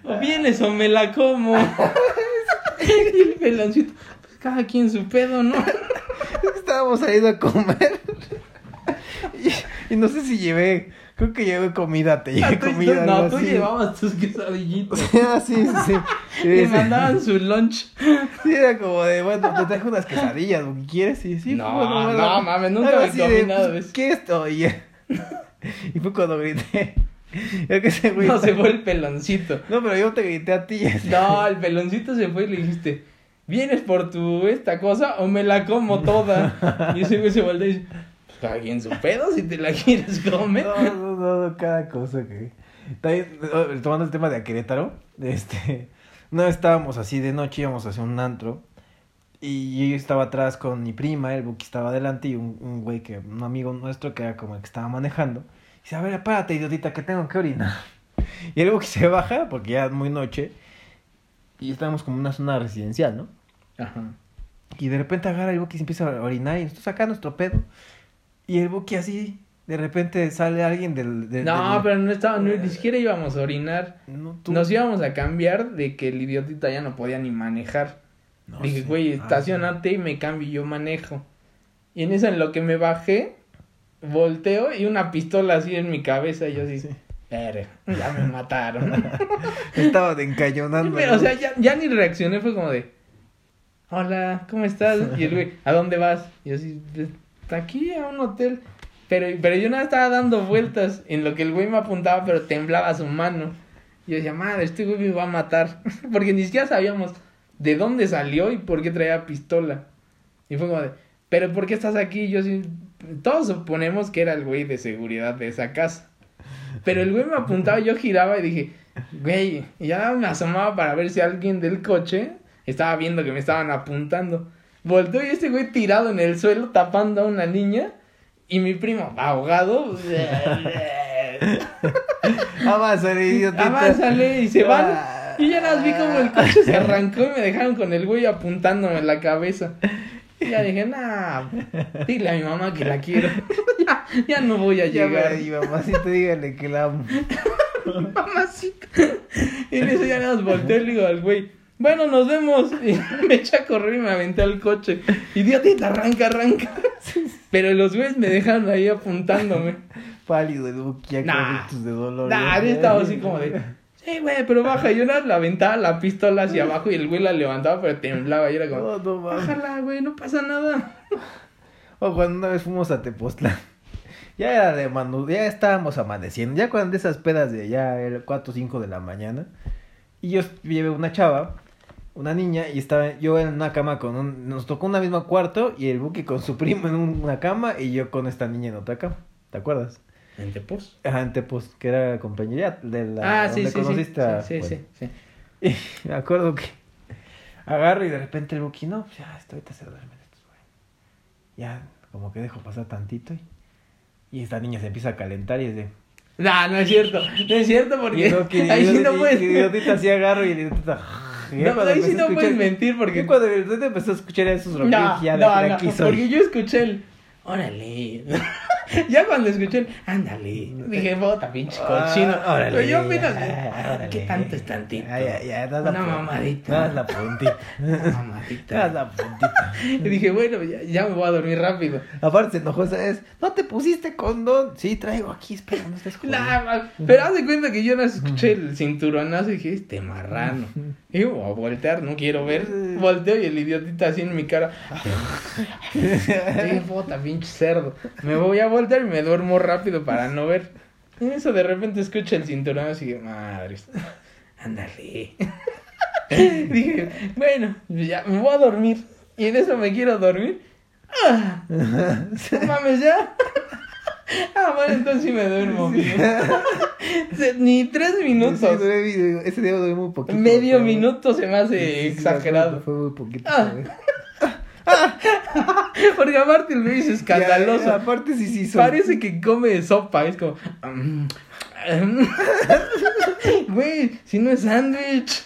O vienes o me la como. Y el peloncito, pues cada quien su pedo, ¿no? Es que estábamos saliendo a comer. Y, y no sé si llevé. Creo que llevé comida, te llevé Ah, comida. no, tú así. llevabas tus quesadillitos. Ah, sí, sí, sí. Te mandaban su lunch. Sí, era como de, bueno, te traje unas quesadillas, ¿lo que quieres? Y sí, No, bueno, bueno. no, mames, nunca me nada de pues. ¿Qué es esto? Y, y fue cuando grité. Yo que ese güey. No, se fue el peloncito. No, pero yo te grité a ti. No, el peloncito se fue y le dijiste, ¿vienes por tu esta cosa o me la como toda? Y ese güey se voltea y dice, cada quien su pedo si te la quieres comer. No, no, no, no, cada cosa que. También, tomando el tema de a Querétaro, este. Vez estábamos así de noche, íbamos hacia un antro. Y yo estaba atrás con mi prima, el Buki estaba adelante y un, un güey que, un amigo nuestro que era como el que estaba manejando. Dice, a ver, párate, idiotita, que tengo que orinar. Y el Buki se baja, porque ya es muy noche. Y estábamos como en una zona residencial, ¿no? Ajá. Y de repente agarra el Buki y se empieza a orinar y nosotros saca nuestro pedo. Y el Buki así, de repente sale alguien del... del- No, del- pero no estaba, no, ni siquiera íbamos a orinar. No, tú- Nos íbamos a cambiar de que el idiotita ya no podía ni manejar. No Dije, sé. güey, Ah, estacionate y me cambio y yo manejo. Y en eso en lo que me bajé, volteo y una pistola así en mi cabeza y yo así, Sí. "Verga, ya me mataron. sí. Estaban encañonando. o sea, ya, ya ni reaccioné, fue como de, hola, ¿cómo estás? Y el güey, ¿a dónde vas? Y yo así, "Pues, aquí a un hotel. Pero, pero yo nada estaba dando vueltas en lo que el güey me apuntaba, pero temblaba su mano. Yo decía, madre, este güey me va a matar. Porque ni siquiera sabíamos de dónde salió y por qué traía pistola. Y fue como de, pero ¿por qué estás aquí? Yo todos suponemos que era el güey de seguridad de esa casa. Pero el güey me apuntaba, yo giraba y dije, güey, y ya me asomaba para ver si alguien del coche estaba viendo que me estaban apuntando. Volteo y este güey tirado en el suelo tapando a una niña y mi primo ahogado. Avánzale, idiotita. Avánzale y se van. Ah. Y ya más vi como el coche se arrancó y me dejaron con el güey apuntándome en la cabeza. Y ya dije, nah, dile a mi mamá que la quiero. ya, ya no voy a Ya llegar. di, mamacita, dígale que la amo. Mamacita. Y en eso ya nada más volteé y le digo al güey, bueno, nos vemos. Y me eché a correr y me aventé al coche. Idiotita, arranca, arranca. Pero los güeyes me dejaron ahí apuntándome. Pálido, el Nah. gritos de dolor. Nah, yo estaba así como de, sí, güey, pero baja. Y más le aventaba la pistola hacia abajo y el güey la levantaba, pero temblaba. Y era como, No, no bájala, güey, no pasa nada. O cuando una vez fuimos a Tepoztlán. Ya era de manu, ya estábamos amaneciendo. Ya cuando de esas pedas de ya era 4 o 5 de la mañana. Y yo llevé una chava, una niña, y estaba yo en una cama con un. Nos tocó una misma cuarto y el Buki con su primo en un- una cama y yo con esta niña en otra cama. ¿Te acuerdas? En Tepos. Ajá, en Tepos, que era compañería de la. Ah, sí, donde sí, sí. conociste a- Sí, sí, bueno. sí, sí. Y me acuerdo que agarro y de repente el Buki, no, pues ya, esto ahorita se duermen estos, güey. Ya, como que dejo pasar tantito y, y esta niña se empieza a calentar y es de... Nah, no es cierto. No es cierto Y porque yo, que ahí sí no y- puedes. que idiotita así agarro y el idiotita... No, cuando ahí sí empecé no puedes mentir porque. yo cuando empezó a escuchar esos No, ya de no, no, porque yo escuché el. Órale. ya cuando escuché el. Ándale. Dije, bota, pinche cochino. Ah, órale, Pero yo apenas. ah. ¿Qué tanto es tantito? Ya, ya, ya, das la Una pu- mamadita. Das la puntita. Una Das mamadita. la puntita. Y dije, bueno, ya, ya me voy a dormir rápido. Aparte se enojó esa vez. ¿No te pusiste condón? Sí, traigo aquí, espera, no estés jodiendo. Nah, pero haz de cuenta que yo no escuché el cinturonazo y dije, este marrano. Y yo, voy a voltear, no quiero ver. Volteo y el idiotita así en mi cara. Dije, puta, pinche cerdo. Me voy a voltear y me duermo rápido para no ver. En eso de repente escucho el cinturón así de madres. Ándale. Dije, bueno, ya me voy a dormir. Y en eso me quiero dormir. Ah, no mames, ya. Ah, bueno, entonces sí me duermo. bien. Ni tres minutos. Sí, duré- ese día duré muy poquito. Medio pero- minuto se me hace Sí, sí, sí, exagerado. Fue muy poquito. Ah. Porque aparte el es escandaloso. Ya, aparte sí, sí. son- Parece que come sopa, es como. mm. Güey, si no es sándwich.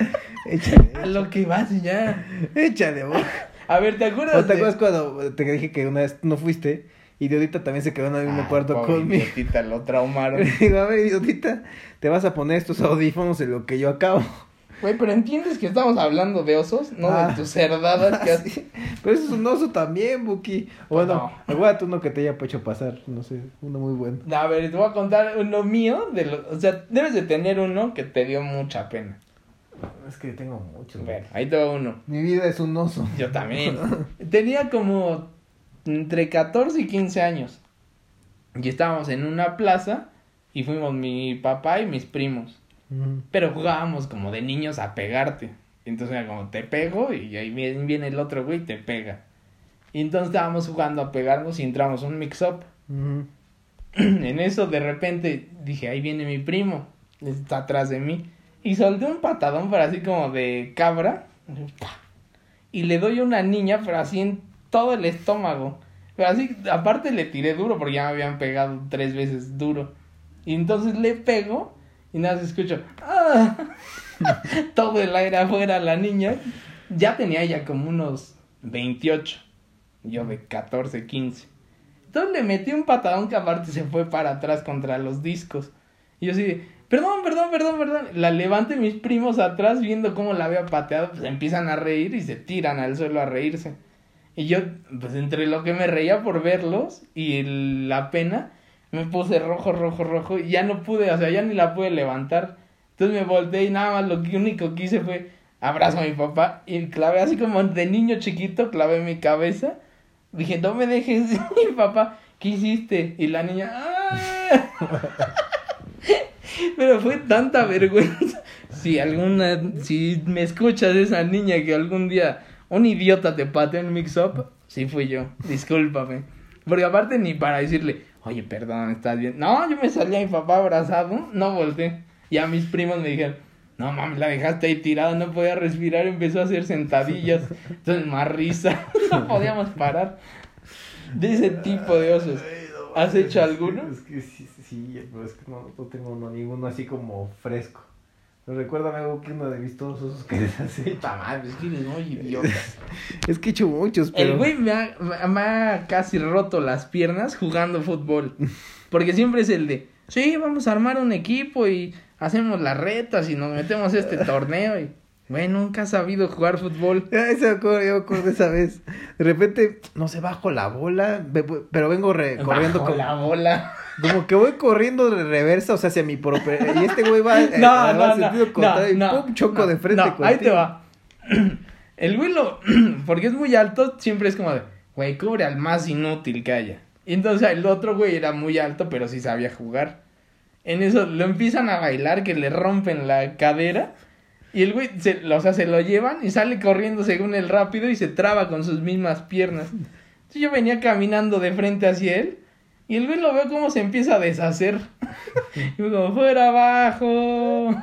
Échale, A lo que vas y ya. échale, vos. A ver, ¿te acuerdas? ¿O te de- acuerdas cuando te dije que una vez no fuiste? Y Idiotita también se quedó en el mismo Ah, cuarto conmigo. idiotita, lo traumaron. Le digo, a ver, idiotita, te vas a poner estos audífonos en lo que yo acabo. Güey, pero entiendes que estamos hablando de osos, no Ah. de tus cerdadas que has... Sí, Pero eso es un oso también, Buki. O Bueno, No. acuérdate uno que te haya hecho pasar, no sé, uno muy bueno. A ver, te voy a contar uno mío, de lo... o sea, debes de tener uno que te dio mucha pena. Es que tengo muchos. Bueno, ahí te va uno. Mi vida es un oso. Yo también. Tenía como entre 14 y 15 años. Y estábamos en una plaza y fuimos mi papá y mis primos. Pero jugábamos como de niños a pegarte. Entonces era como te pego y ahí viene, el otro güey y te pega. Y entonces estábamos jugando a pegarnos y entramos un mix-up. En eso de repente dije, ahí viene mi primo. Está atrás de mí. Y solté un patadón para así como de cabra. Y le doy a una niña, pero así en todo el estómago. Pero así, aparte le tiré duro porque ya me habían pegado tres veces duro. Y entonces le pego y nada, se escucho. ¡Ah! todo el aire afuera la niña. Ya tenía ya como unos 28. Yo de 14, 15. Entonces le metí un patadón que aparte se fue para atrás contra los discos. Y yo así perdón, perdón, perdón, perdón. La levanto y mis primos atrás viendo cómo la había pateado, pues empiezan a reír y se tiran al suelo a reírse. Y yo, pues entre lo que me reía por verlos y la pena, me puse rojo, rojo, rojo y ya no pude, o sea, ya ni la pude levantar. Entonces me volteé y nada más lo único que hice fue abrazo a mi papá y clavé así como de niño chiquito, clavé mi cabeza. Dije, no me dejes. Mi papá, ¿qué hiciste? Y la niña, ¡ah! Pero fue tanta vergüenza. Si alguna, si me escuchas esa niña que algún día un idiota te pateó en mix-up, sí fui yo. Discúlpame. Porque aparte ni para decirle, oye, perdón, estás bien. No, yo me salí a mi papá abrazado, no volteé. Y a mis primos me dijeron, no mames, la dejaste ahí tirada, no podía respirar, empezó a hacer sentadillas. Entonces más risa, no podíamos parar. De ese tipo de osos. ¿Has hecho alguno? Es que sí, sí, pero es que no, no tengo no, ninguno así como fresco. Pero recuérdame algo que uno de mis todos esos que has hecho. Puta madre, es que muy idiota. Es que he hecho muchos, pero... El güey me ha, me ha casi roto las piernas jugando fútbol. Porque siempre es el de, sí, vamos a armar un equipo y hacemos las retas y nos metemos a este torneo. Y, güey, nunca has sabido jugar fútbol. Eso acuerdo, yo acuerdo esa vez. De repente, no sé, bajo la bola, pero vengo re- corriendo Bajo como, la bola. Como que voy corriendo de reversa, o sea, hacia mi propio... Y este güey va eh, No, va no, en no, sentido contrario no, y pum, choco no, de frente no, ahí te va. El güey lo, porque es muy alto, siempre es como de, güey, cubre al más inútil que haya. Y entonces el otro güey era muy alto, pero sí sabía jugar. En eso lo empiezan a bailar, que le rompen la cadera. Y el güey, se, o sea, se lo llevan y sale corriendo según el rápido y se traba con sus mismas piernas. Entonces yo venía caminando de frente hacia él y el güey lo veo como se empieza a deshacer. y yo como, fuera abajo.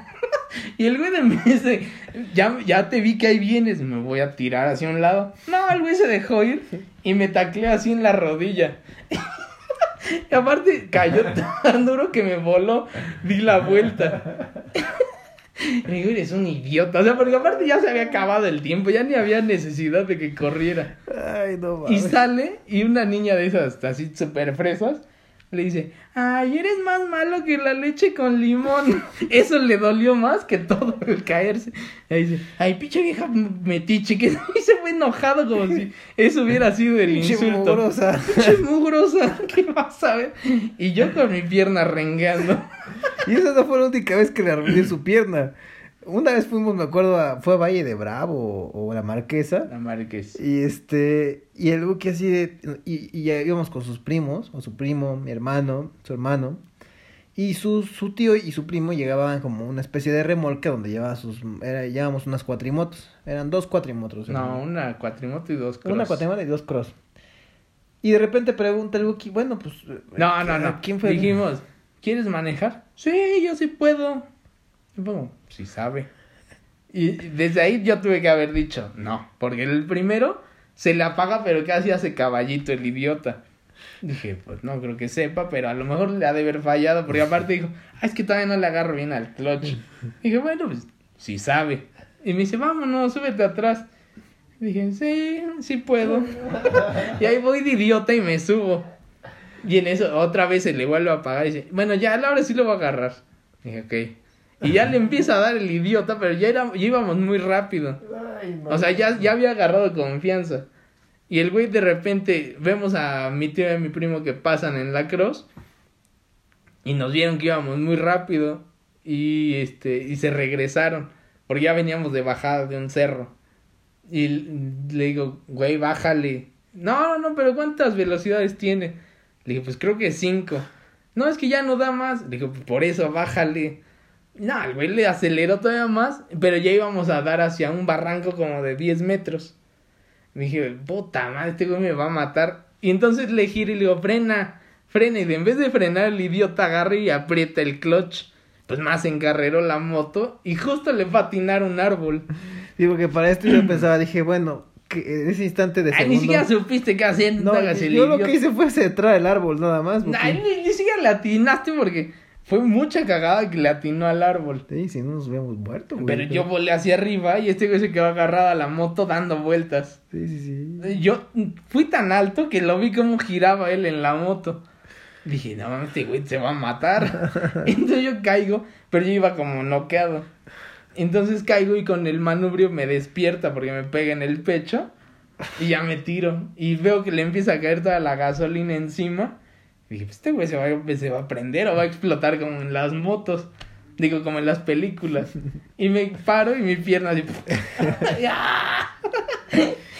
y el güey mí dice, ya, ya te vi que ahí vienes, me voy a tirar hacia un lado. No, el güey se dejó ir y me tacleó así en la rodilla. y aparte cayó tan duro que me voló, di la vuelta. Y me digo, eres un idiota. O sea, porque aparte ya se había acabado el tiempo, ya ni había necesidad de que corriera. Ay, no Y mames. sale y una niña de esas así súper fresas le dice, ay, eres más malo que la leche con limón. Eso le dolió más que todo el caerse. Y dice, ay, pinche vieja metiche, que y se fue enojado como si eso hubiera sido el Pinche insulto. mugrosa. Pinche mugrosa, ¿qué vas a ver? Y yo con mi pierna rengueando. Y esa no fue la única vez que le arruiné su pierna. Una vez fuimos, me acuerdo, a, fue a Valle de Bravo o, o la Marquesa. La Márquez. Y este, y el Buki así de, y, y ya íbamos con sus primos, o su primo, mi hermano, su hermano. Y su, su tío y su primo llegaban como una especie de remolque donde llevaba sus, era, llevábamos unas cuatrimotos. Eran dos cuatrimotos. No, eran- una cuatrimoto y dos cross. Una cuatrimoto y dos cross. Y de repente pregunta el Buki, bueno, pues... No, no, no. ¿a ¿Quién fue? el- Dijimos, ¿quieres manejar? Sí, yo sí puedo. Y bueno, sí sabe. Y desde ahí yo tuve que haber dicho, no, porque el primero se le apaga, pero casi hace caballito el idiota. Dije, pues no creo que sepa, pero a lo mejor le ha de haber fallado, porque aparte dijo, ah, es que todavía no le agarro bien al clutch. Dije, bueno, pues sí sabe. Y me dice, vámonos, súbete atrás. Dije, sí, sí puedo. y ahí voy de idiota y me subo. Y en eso otra vez se le vuelve a apagar y dice, bueno, ya ahora sí lo voy a agarrar. Dije, ok. Y ya le empieza a dar el idiota, pero ya, era, ya íbamos muy rápido. Ay. O sea, ya, ya había agarrado confianza. Y el güey de repente, vemos a mi tío y a mi primo que pasan en la cross. Y nos vieron que íbamos muy rápido. Y este, y se regresaron. Porque ya veníamos de bajada de un cerro. Y le digo, güey, bájale. No, no, no, pero ¿cuántas velocidades tiene? Le dije, pues creo que cinco. No, es que ya no da más. Le digo, por eso, bájale. No, el güey le aceleró todavía más, pero ya íbamos a dar hacia un barranco como de 10 metros. Me dije, puta madre, este güey me va a matar. Y entonces le giro y le digo, frena, frena. Y en vez de frenar, el idiota agarra y aprieta el clutch. Pues más encarreró la moto y justo le patina un árbol. Digo que para esto yo pensaba, dije, bueno, que en ese instante de Ay, segundo... ni siquiera supiste qué hacer, no, yo lo que hice fue centrar el árbol nada más. Porque- ni, ni siquiera le atinaste porque fue mucha cagada que le atinó al árbol. Sí, si no nos hubiéramos muerto, güey. Pero yo volé hacia arriba y este güey se quedó agarrado a la moto dando vueltas. Sí, sí, sí. Yo fui tan alto que lo vi como giraba él en la moto. Dije, no mames, este güey se va a matar. Entonces yo caigo, pero yo iba como noqueado. Entonces caigo y con el manubrio me despierta porque me pega en el pecho y ya me tiro. Y veo que le empieza a caer toda la gasolina encima. Dije, pues este güey se va, se va a prender o va a explotar como en las motos. Digo, como en las películas. Y me paro y mi pierna así.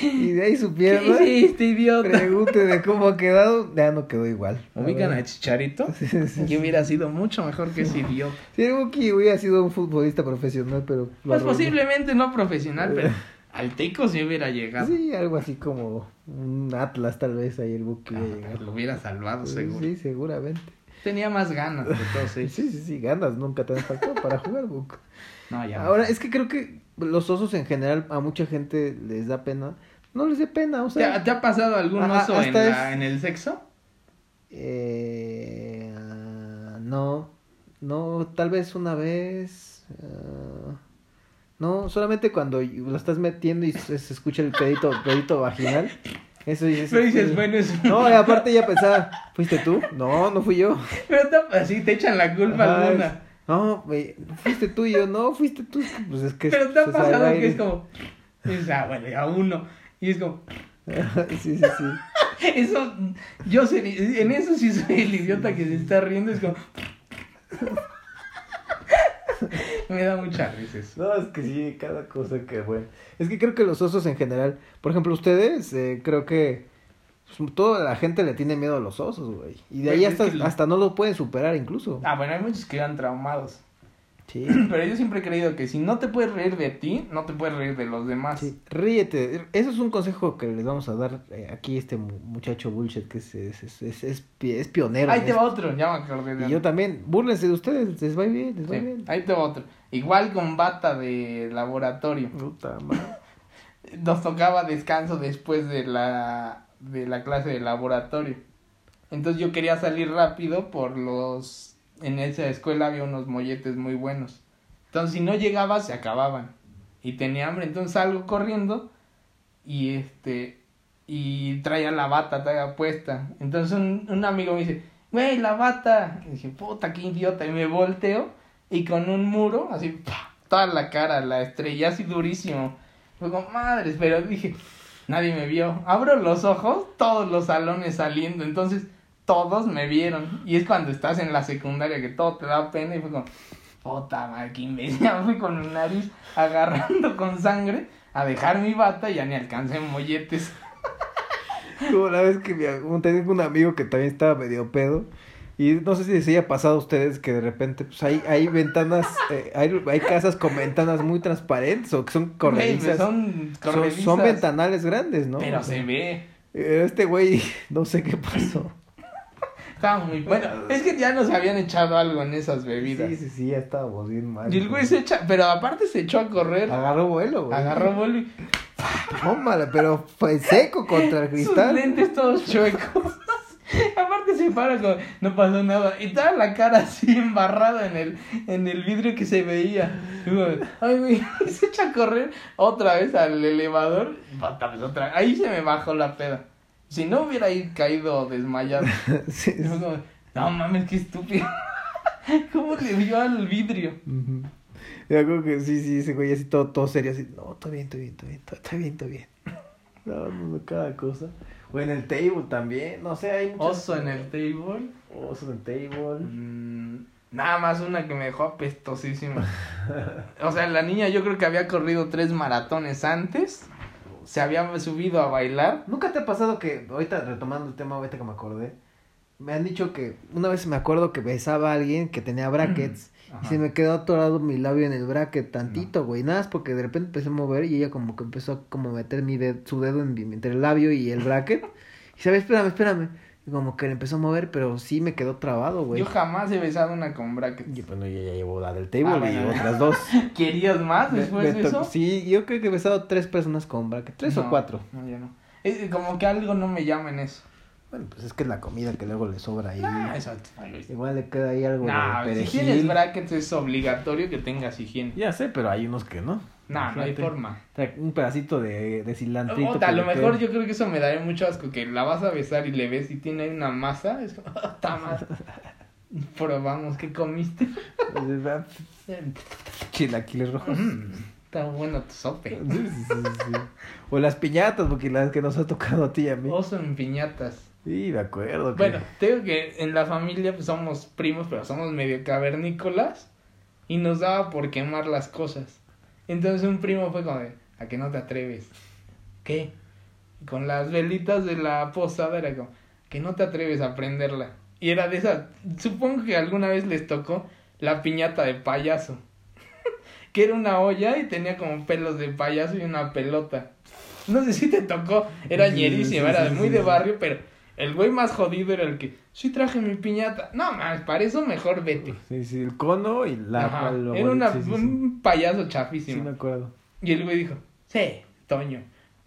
Y de ahí su ¿Qué pierna. hiciste, idiota? Pregunte de cómo ha quedado. Ya no quedó igual. ¿Ubican A. Chicharito? Sí, sí, sí. Que hubiera sido mucho mejor que ese idiota. Sí, el Buki hubiera sido un futbolista profesional, pero. Pues posiblemente no profesional, pero al Teco sí hubiera llegado. Sí, algo así como un Atlas, tal vez ahí el Buki Ah, hubiera llegado. lo hubiera salvado, seguro. Sí, seguramente. Tenía más ganas de Sí, sí, sí, ganas nunca te han faltado para jugar, Buki. No, ya. no. Ahora, es que creo que los osos en general a mucha gente les da pena. No les dé pena, o ¿Te, ha- sea. te ha pasado algún Ajá, oso en, la- es- en el sexo? Eh, ah, no, no, tal vez una vez. ah, no, solamente cuando lo estás metiendo y se, se escucha el pedito, pedito vaginal. Eso dices. Pero dices, bueno, es... No, y aparte ya pensaba, ¿fuiste tú? No, no fui yo. Pero así te echan la culpa Ajá, alguna. es- No, güey, fuiste tú y yo, no, fuiste tú. Pues es que. Pero te ha pasado que es como... Es, ah, bueno, ya uno. Y es como... sí, sí, sí. Eso, yo sería, en eso sí soy el idiota que se está riendo, es como... Me da mucha risa eso. No, es que sí, cada cosa que bueno. Es que creo que los osos en general, por ejemplo, ustedes, eh, creo que pues, toda la gente le tiene miedo a los osos, güey. Y de ahí hasta, lo- hasta no lo pueden superar incluso. Ah, bueno, hay muchos que quedan traumados. Sí. Pero yo siempre he creído que si no te puedes reír de ti, no te puedes reír de los demás. Sí, ríete. Eso es un consejo que les vamos a dar eh, aquí este mu- muchacho bullshit que es, es, es, es, es pi- es pionero. Ahí te va otro, ya me acordé de Y yo también. Búrlense de ustedes, les va bien, les va bien. ahí te va otro. Igual con bata de laboratorio. Puta madre. Nos tocaba descanso después de la, de la clase de laboratorio. Entonces yo quería salir rápido por los... En esa escuela había unos molletes muy buenos. Entonces si no llegaba se acababan. Y tenía hambre, entonces salgo corriendo y este... Y traía la bata, traía puesta. Entonces un, amigo me dice, güey, la bata. Y dije, puta, qué idiota. Y me volteo y con un muro, así, ¡pa! toda la cara, la estrella así durísimo. Fue como, madres, pero dije, nadie me vio. Abro los ojos, todos los salones saliendo, entonces todos me vieron. Y es cuando estás en la secundaria que todo te da pena y fue como, puta madre, qué imbécil. Fui con mi nariz agarrando con sangre a dejar mi bata y ya ni alcancé molletes. Como la vez que mi, tengo un amigo que también estaba medio pedo. Y no sé si les haya pasado a ustedes que de repente pues hay, hay ventanas, eh, hay, hay casas con ventanas muy transparentes o que son corredizas. son Son, son ventanales grandes, ¿no? Pero O sea, se ve. eh, Este güey, no sé qué pasó. Estaba muy bueno. Es que ya nos habían echado algo en esas bebidas. Sí, sí, sí, ya estábamos bien mal. Y el güey se echa, pero aparte se echó a correr. Agarró vuelo, güey. Agarró vuelo y Tómala, pero fue seco contra el sus cristal. lentes todos chuecos. Aparte se para como, no pasó nada. Y toda la cara así embarrada en el, en el vidrio que se veía. Ay, güey, se echa a correr otra vez al elevador. Otra. Ahí se me bajó la peda. Si no hubiera ahí caído desmayado. Sí, fue como, no mames, qué estúpido. ¿Cómo le dio al vidrio? Ujú. Yo creo que sí, sí, ese güey así todo, todo serio, así, no, está bien, está bien, está bien, está bien, está bien. No, no, no, cada cosa. O en el table también, no sé, hay muchas... Oso en el table. Oso en el table. Mm, nada más una que me dejó apestosísima. O sea, la niña yo creo que había corrido tres maratones antes. Se había subido a bailar. ¿Nunca te ha pasado que, ahorita retomando el tema, ahorita que me acordé, me han dicho que una vez me acuerdo que besaba a alguien que tenía brackets y se me quedó atorado mi labio en el bracket tantito, güey, nada más porque de repente empecé a mover y ella como que empezó a como meter mi dedo, su dedo en, entre el labio y el bracket. Y sabes, espérame, espérame, como que le empezó a mover, pero sí me quedó trabado, güey. Yo jamás he besado una con brackets. Y bueno, yo ya llevo la del table Ah, y bueno. otras dos. ¿Querías más después me de to- eso? Sí, yo creo que he besado tres personas con bracket, tres o cuatro. No, yo no. Es como que algo no me llama en eso. Bueno, pues es que es la comida que luego le sobra ahí. Ah, ay, güey. Igual le queda ahí algo Nah, de si tienes brackets es obligatorio que tengas higiene. Ya sé, pero hay unos que no. Nah, no hay forma. Un pedacito de, de cilantrito. Ota, a lo mejor yo creo que eso me daría mucho asco, que la vas a besar y le ves y tiene una masa. Es como, "Ota, madre". Probamos, ¿qué comiste? Chilaquiles rojos. Mm, Está bueno tu sope. Sí, sí, sí, sí. O las piñatas, porque las que nos ha tocado a ti y a mí. Oso en piñatas. Sí, me acuerdo. que- Bueno, te digo que en la familia pues, somos primos, pero somos medio cavernícolas y nos daba por quemar las cosas. Entonces un primo fue como de, ¿a que no te atreves? ¿Qué? Y con las velitas de la posada era como, que no te atreves a prenderla. Y era de esas, supongo que alguna vez les tocó la piñata de payaso. que era una olla y tenía como pelos de payaso y una pelota. No sé si te tocó, era Sí, ñerísima, sí, era muy de barrio, pero el güey más jodido era el que, sí traje mi piñata. No, más, para eso mejor vete. Sí, sí, el cono y la. Ajá, Era una, sí, sí, sí. un payaso Sí, chafísimo. me acuerdo. Y el güey dijo, sí, Toño.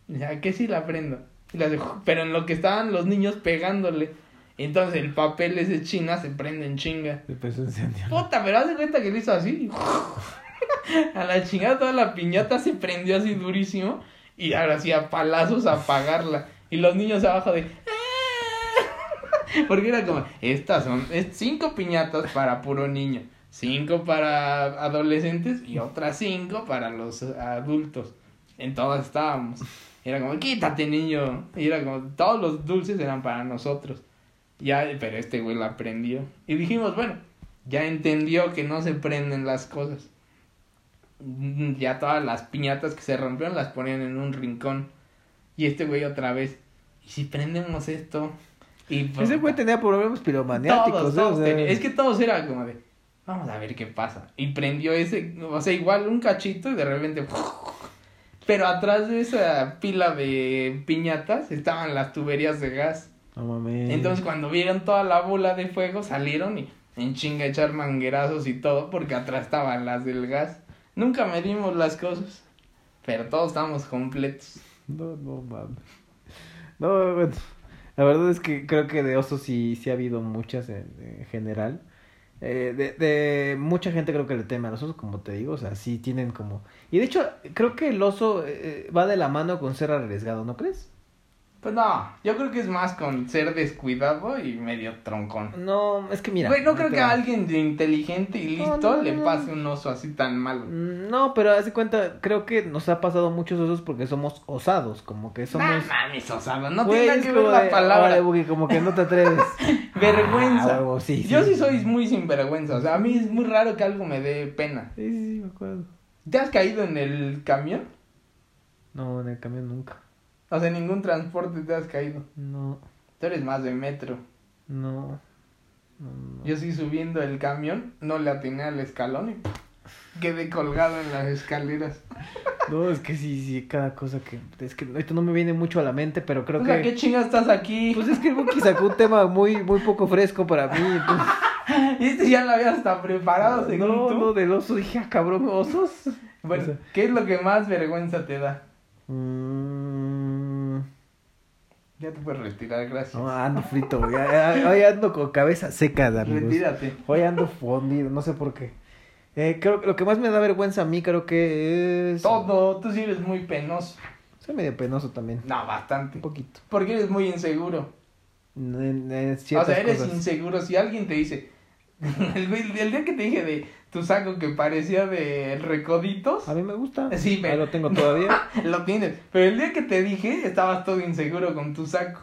Y dice, ¿a qué sí la prendo? Y la dejó, pero en lo que estaban los niños pegándole. Entonces el papel ese china se prende en chinga. Se empezó a incendiar. Puta, pero haz de cuenta que lo hizo así. A la chingada toda la piñata se prendió así durísimo. Y ahora sí a palazos a apagarla. Y los niños abajo de. Porque era como, estas son cinco piñatas para puro niño, cinco para adolescentes y otras cinco para los adultos. En todas estábamos. Era como, quítate niño. Y era como, todos los dulces eran para nosotros. Ya, pero este güey la aprendió. Y dijimos, bueno, ya entendió que no se prenden las cosas. Ya todas las piñatas que se rompieron las ponían en un rincón. Y este güey otra vez, ¿y si prendemos esto? Y Ese güey tenía problemas piromaniáticos. todos, ¿eh? O todos sea, tenían- Es que todos era como de, vamos a ver qué pasa. Y prendió ese, o sea, igual un cachito y de repente... Pero atrás de esa pila de piñatas estaban las tuberías de gas. No mames. Entonces cuando vieron toda la bola de fuego salieron y en chinga echar manguerazos y todo porque atrás estaban las del gas. Nunca medimos las cosas, pero todos estábamos completos. No, no mames. No, bueno. La verdad es que creo que de osos sí, sí ha habido muchas en, en general. Eh, de, de mucha gente creo que le teme a los osos, como te digo, o sea, sí tienen como... Y de hecho, creo que el oso eh, va de la mano con ser arriesgado, ¿no crees? Pues no, yo creo que es más con ser descuidado y medio troncón. No, es que mira... Güey, no creo que a alguien de inteligente y listo no, le pase un oso así tan malo. Mm, No, pero haz de cuenta, creo que nos ha pasado muchos osos porque somos osados, como que somos... No mames, osado, no Güey, tiene que ver la de, palabra. Como que no te atreves. Vergüenza. Ah, huevo, sí, sí, Yo sí sí. soy muy sinvergüenza, o sea, a mí es muy raro que algo me dé pena. Sí, sí, sí, me acuerdo. ¿Te has caído en el camión? No, en el camión nunca. O sea, ningún transporte te has caído. No, Tú eres más de metro. no. no, no. Yo sí subiendo el camión, no le atiné al escalón y quedé colgado en las escaleras. No, es que sí, sí, cada cosa que... Es que ahorita no me viene mucho a la mente, pero creo o sea, que... ¿qué chingas estás aquí? Pues es que Buki sacó un tema muy, muy poco fresco para mí. entonces- Este ya lo había hasta preparado según no, tú. no, del oso. Dije, ah, cabrón, osos. Bueno, o sea- ¿qué es lo que más vergüenza te da? Mm, Ya te puedes retirar, gracias. no, ando frito. güey. Hoy ando con cabeza seca, amigos. Retírate. Hoy ando fundido, no sé por qué. Eh, creo que lo que más me da vergüenza a mí creo que es... Todo, tú sí eres muy penoso. Soy medio penoso también. No, bastante. Un poquito. Porque eres muy inseguro. En, en O sea, eres cosas. inseguro. Si alguien te dice, el día que te dije de tu saco que parecía de recoditos, A mí me gusta. Sí, Ahí pero- lo tengo todavía. lo tienes. Pero el día que te dije, estabas todo inseguro con tu saco.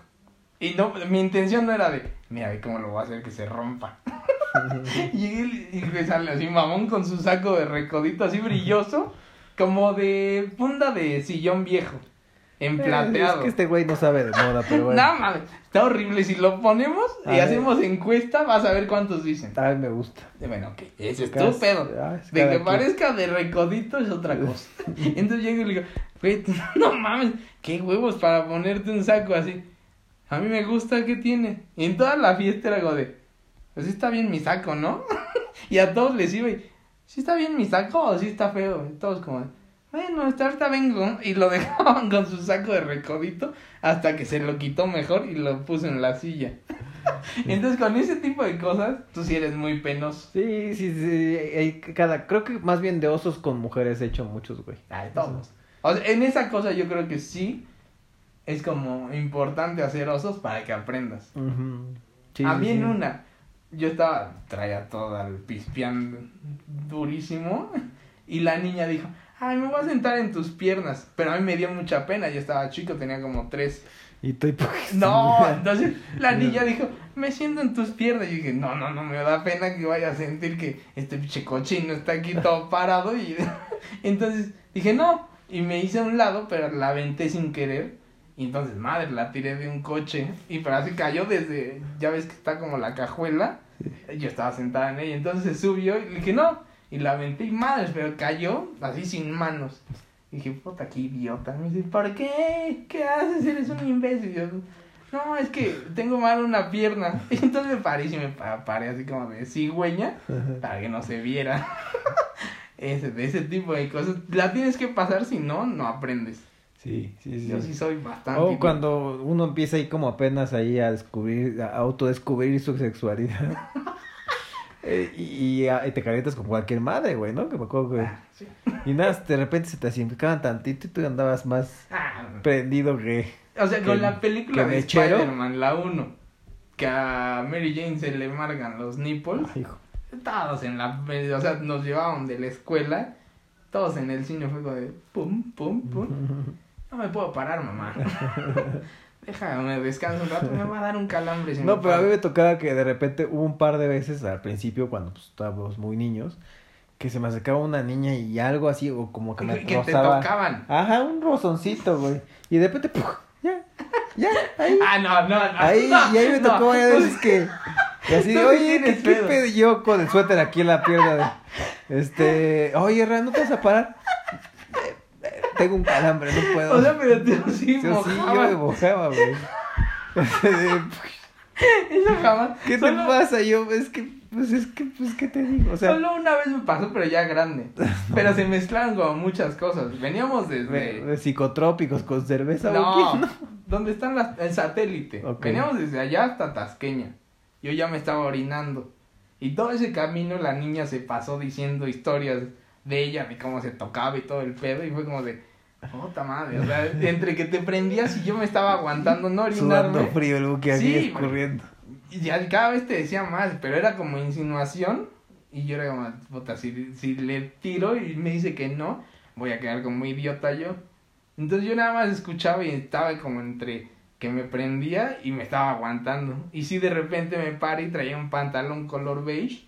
Y no, mi intención no era de, mira, ve cómo lo voy a hacer que se rompa. y él y le sale así mamón con su saco de recodito así brilloso, como de funda de sillón viejo, en plateado. Es que este güey no sabe de moda, pero bueno. No mames, está horrible. Si lo ponemos A y ver. hacemos encuesta, vas a ver cuántos dicen. A mí me gusta. Bueno, ok, ese es tu pedo. ah, es De que quien. parezca de recodito es otra cosa. Entonces llego y le digo, güey, no mames, qué huevos para ponerte un saco así. A mí me gusta que tiene. Y en toda la fiesta era como de, pues sí está bien mi saco, ¿no? y a todos les iba y, ¿sí está bien mi saco o sí está feo? Y todos como, bueno, hasta ahorita vengo. Y lo dejaban con su saco de recodito hasta que se lo quitó mejor y lo puso en la silla. Entonces con ese tipo de cosas, tú sí eres muy penoso. Sí, sí, sí. cada, creo que más bien de osos con mujeres he hecho muchos, güey. Ay, todos. O sea, en esa cosa yo creo que sí es como importante hacer osos para que aprendas. Sí, a mí sí. en una, yo estaba, traía todo al pispeando durísimo y la niña dijo, ay, me voy a sentar en tus piernas. Pero a mí me dio mucha pena, yo estaba chico, tenía como tres. Y estoy No, entonces la niña dijo, me siento en tus piernas. Y dije, no, no, no, me da pena que vaya a sentir que este pinche cochino está aquí todo parado. Y entonces dije, no. Y me hice a un lado, pero la aventé sin querer. Y entonces, madre, la tiré de un coche. Y pero así cayó desde, ya ves que está como la cajuela. Yo estaba sentada en ella. Entonces subió y le dije, no. Y la aventé y madre, pero cayó así sin manos. Y dije, puta, qué idiota. Me dice, ¿por qué? ¿Qué haces? Eres un imbécil. Y yo, no, es que tengo mal una pierna. Y entonces me paré y me pa- paré así como de cigüeña para que no se viera. ese, de ese tipo de cosas. La tienes que pasar, si no, no aprendes. Sí, sí, sí. Yo sí soy bastante. O cuando uno empieza ahí como apenas ahí a descubrir, a autodescubrir su sexualidad. Eh, y, y, te calientas con cualquier madre, güey, ¿no? Que me acuerdo, güey. Ah, sí. Y nada, de repente se te asimplicaban tantito y tú andabas más Ah, prendido que... o sea, con la película de. Spider-Man, la 1, que a Mary Jane se le marcan los nipples, Ay, hijo. todos en la... O sea, nos llevaban de la escuela, todos en el cine fue como de pum, pum, pum. No me puedo parar, mamá. Déjame descanso un rato, me va a dar un calambre. No, pero a mí me tocaba que de repente hubo un par de veces al principio, cuando pues, estábamos muy niños, que se me acercaba una niña y algo así, o como que me Que, te tocaban. Ajá, un rozoncito, güey. Y de repente, ¡puf! ya, ya, ahí. Ah, no, no, no. Ahí, no, y ahí me no. tocó varias veces que. Y así, oye, ¿qué, pedo". pedo? Yo con el suéter aquí en la pierna. De, este, oye, Ran, ¿no te vas a parar? Tengo un calambre, no puedo. O sea, pero tú sí sí, yo me mojaba, güey. Eso jamás. ¿Qué te pasa? Yo, es que, pues es que, pues, ¿qué te digo? O sea, Solo una vez me pasó, pero ya grande. Pero se mezclaron como muchas cosas. Veníamos de- desde. de psicotrópicos con cerveza, No, ¿o qué? ¿dónde están las, el satélite? Veníamos desde allá hasta Tasqueña. Yo ya me estaba orinando. Y todo ese camino la niña se pasó diciendo historias de ella, de cómo se tocaba y todo el pedo. Y fue como de, puta madre. O sea, entre que te prendías y yo me estaba aguantando no Sudando orinarme. frío el buque Sí, güey. escurriendo. Y ya cada vez te decía más, pero era como insinuación. Y yo era como, puta, si, si le tiro y me dice que no, voy a quedar como idiota yo. Entonces yo nada más escuchaba y estaba como entre que me prendía y me estaba aguantando. Y si de repente me para y traía un pantalón color beige,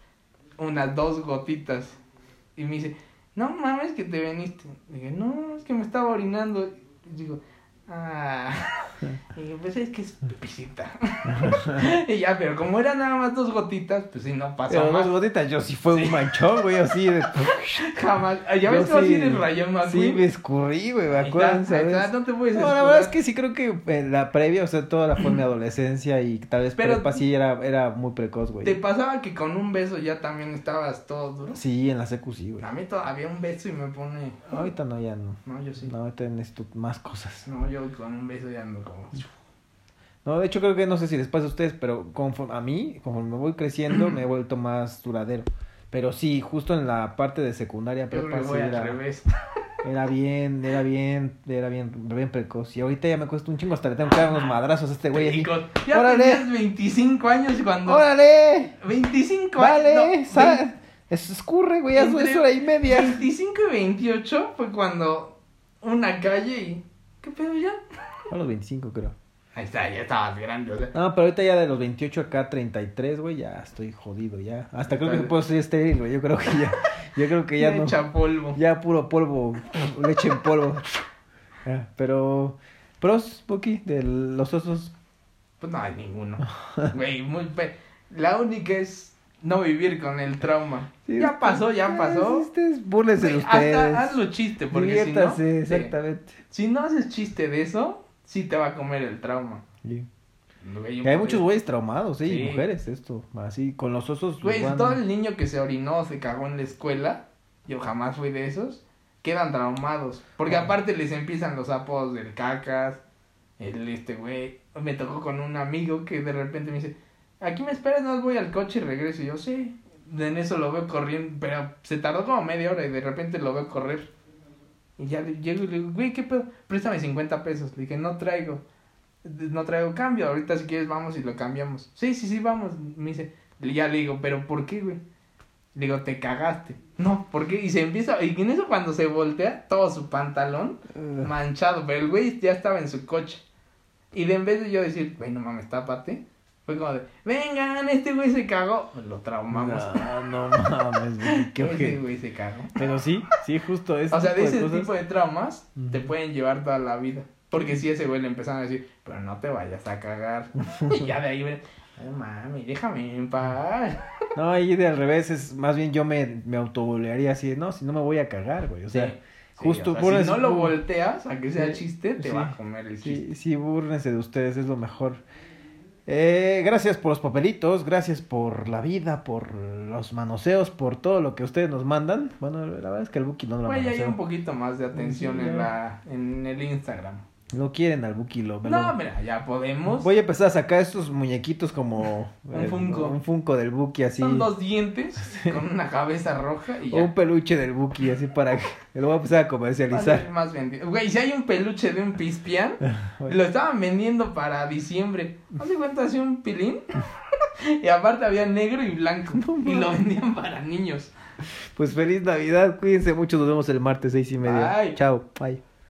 unas dos gotitas. Y me dice, no mames que te veniste. Dije, no, es que me estaba orinando. Y digo, ah. Y digo, pues es que es pipicita. y ya, pero como eran nada más dos gotitas, pues sí, no pasó Pero más. dos gotitas, yo sí fue un manchón, güey, así de... Jamás. Ya Yo ves que así sí- eres rayón más, Sí, me escurrí, güey, me acuerdo, no te puedes No, la verdad es que sí creo que en la previa, o sea, toda la fue mi adolescencia y tal vez Pero- prepa sí era, era muy precoz, güey. ¿Te pasaba que con un beso ya también estabas todo duro? Sí, en la secu sí, güey. A mí todavía un beso y me pone... Ahorita no, ya no. No, yo sí. No, ahorita necesito más cosas. No, yo con un beso ya ando No, de hecho creo que no sé si les pasa a ustedes, pero conforme, a mí, conforme me voy creciendo, me he vuelto más duradero. Pero sí, justo en la parte de secundaria, prepa, sí era, era bien, era bien, era bien, bien precoz. Y ahorita ya me cuesta un chingo, hasta le tengo que dar unos madrazos a este güey así. Ya ¡Órale! tenías 25 años cuando... ¡Órale! 25 ¡Vale! años. no, Eso escurre, güey, ya es hora y media. 25 y 28 fue cuando una calle y... ¿Qué pedo ya? A los 25 creo. Ahí está, ya estabas grande, o sea. No, pero ahorita ya de los 28 acá 33, güey, ya estoy jodido, ya. Hasta creo que puedo ser estéril, güey. Yo creo que ya, yo creo que ya no. polvo. Ya puro polvo, leche en polvo. Ya, pero, pros, Buki, de los osos. Pues no hay ninguno. Güey, muy pe... La única es no vivir con el trauma. Sí, ya pasó, ya pasó. Ustedes, búrlense de ustedes. hasta hazlo chiste, porque si no... Exactamente. Si no haces chiste de eso, sí te va a comer el trauma. Sí. Güey, hay muchos güeyes traumados, sí, Sí. y mujeres, esto. Así, con los osos. Güey, van- todo el niño que se orinó, se cagó en la escuela, yo jamás fui de esos, quedan traumados. Porque aparte les empiezan los apodos del cacas, el este güey. Me tocó con un amigo que de repente me dice, aquí me esperas, no voy al coche y regreso. Y yo, sí. En eso lo veo corriendo, pero se tardó como media hora y de repente lo veo correr. Y ya le llego y le digo, güey, ¿qué pedo? Préstame 50 pesos. Le dije, no traigo. No traigo cambio. Ahorita si quieres vamos y lo cambiamos. Sí, sí, sí, vamos. Me dice, y ya le digo, ¿pero por qué, güey? Le digo, te cagaste. No, ¿por qué? Y se empieza, y en eso cuando se voltea, todo su pantalón manchado, pero el güey ya estaba en su coche. Y de en vez de yo decir, güey, no mames, tápate, fue como de, vengan, este güey se cagó. Lo traumamos. No, no mames, güey, qué Ese ojete. güey se cagó. Pero sí, sí, justo eso. O sea, de ese tipo de traumas te pueden llevar toda la vida. Porque si ese güey le empezaron a decir, pero no te vayas a cagar. y ya de ahí, güey, no mami, déjame en paz. No, ahí de al revés es más bien yo me, me autobolearía así, no, si no me voy a cagar, güey. O sea, Sí, justo o sea, si no lo volteas a que sea Sí, chiste, te sí. va a comer el chiste. sí, sí, búrrense de ustedes, es lo mejor. Eh, gracias por los papelitos, gracias por la vida, por los manoseos, por todo lo que ustedes nos mandan. Bueno, la verdad es que el Buki no lo Güey, hay un poquito más de atención Sí, en la en el Instagram. No quieren al Buki, lo No, mira, ya podemos. Voy a empezar a sacar estos muñequitos como... Un eh, Funko. Un Funko del Buki así. Son dos dientes con una cabeza roja y O un peluche del Buki así para que... Lo voy a empezar a comercializar. más vendido. Güey, si hay un peluche de un pispián, lo estaban vendiendo para diciembre. ¿No se cuenta así un pilín? y aparte había negro y blanco. y lo vendían para niños. Pues feliz Navidad, cuídense mucho, nos vemos el martes seis y media. Bye. Chao, bye.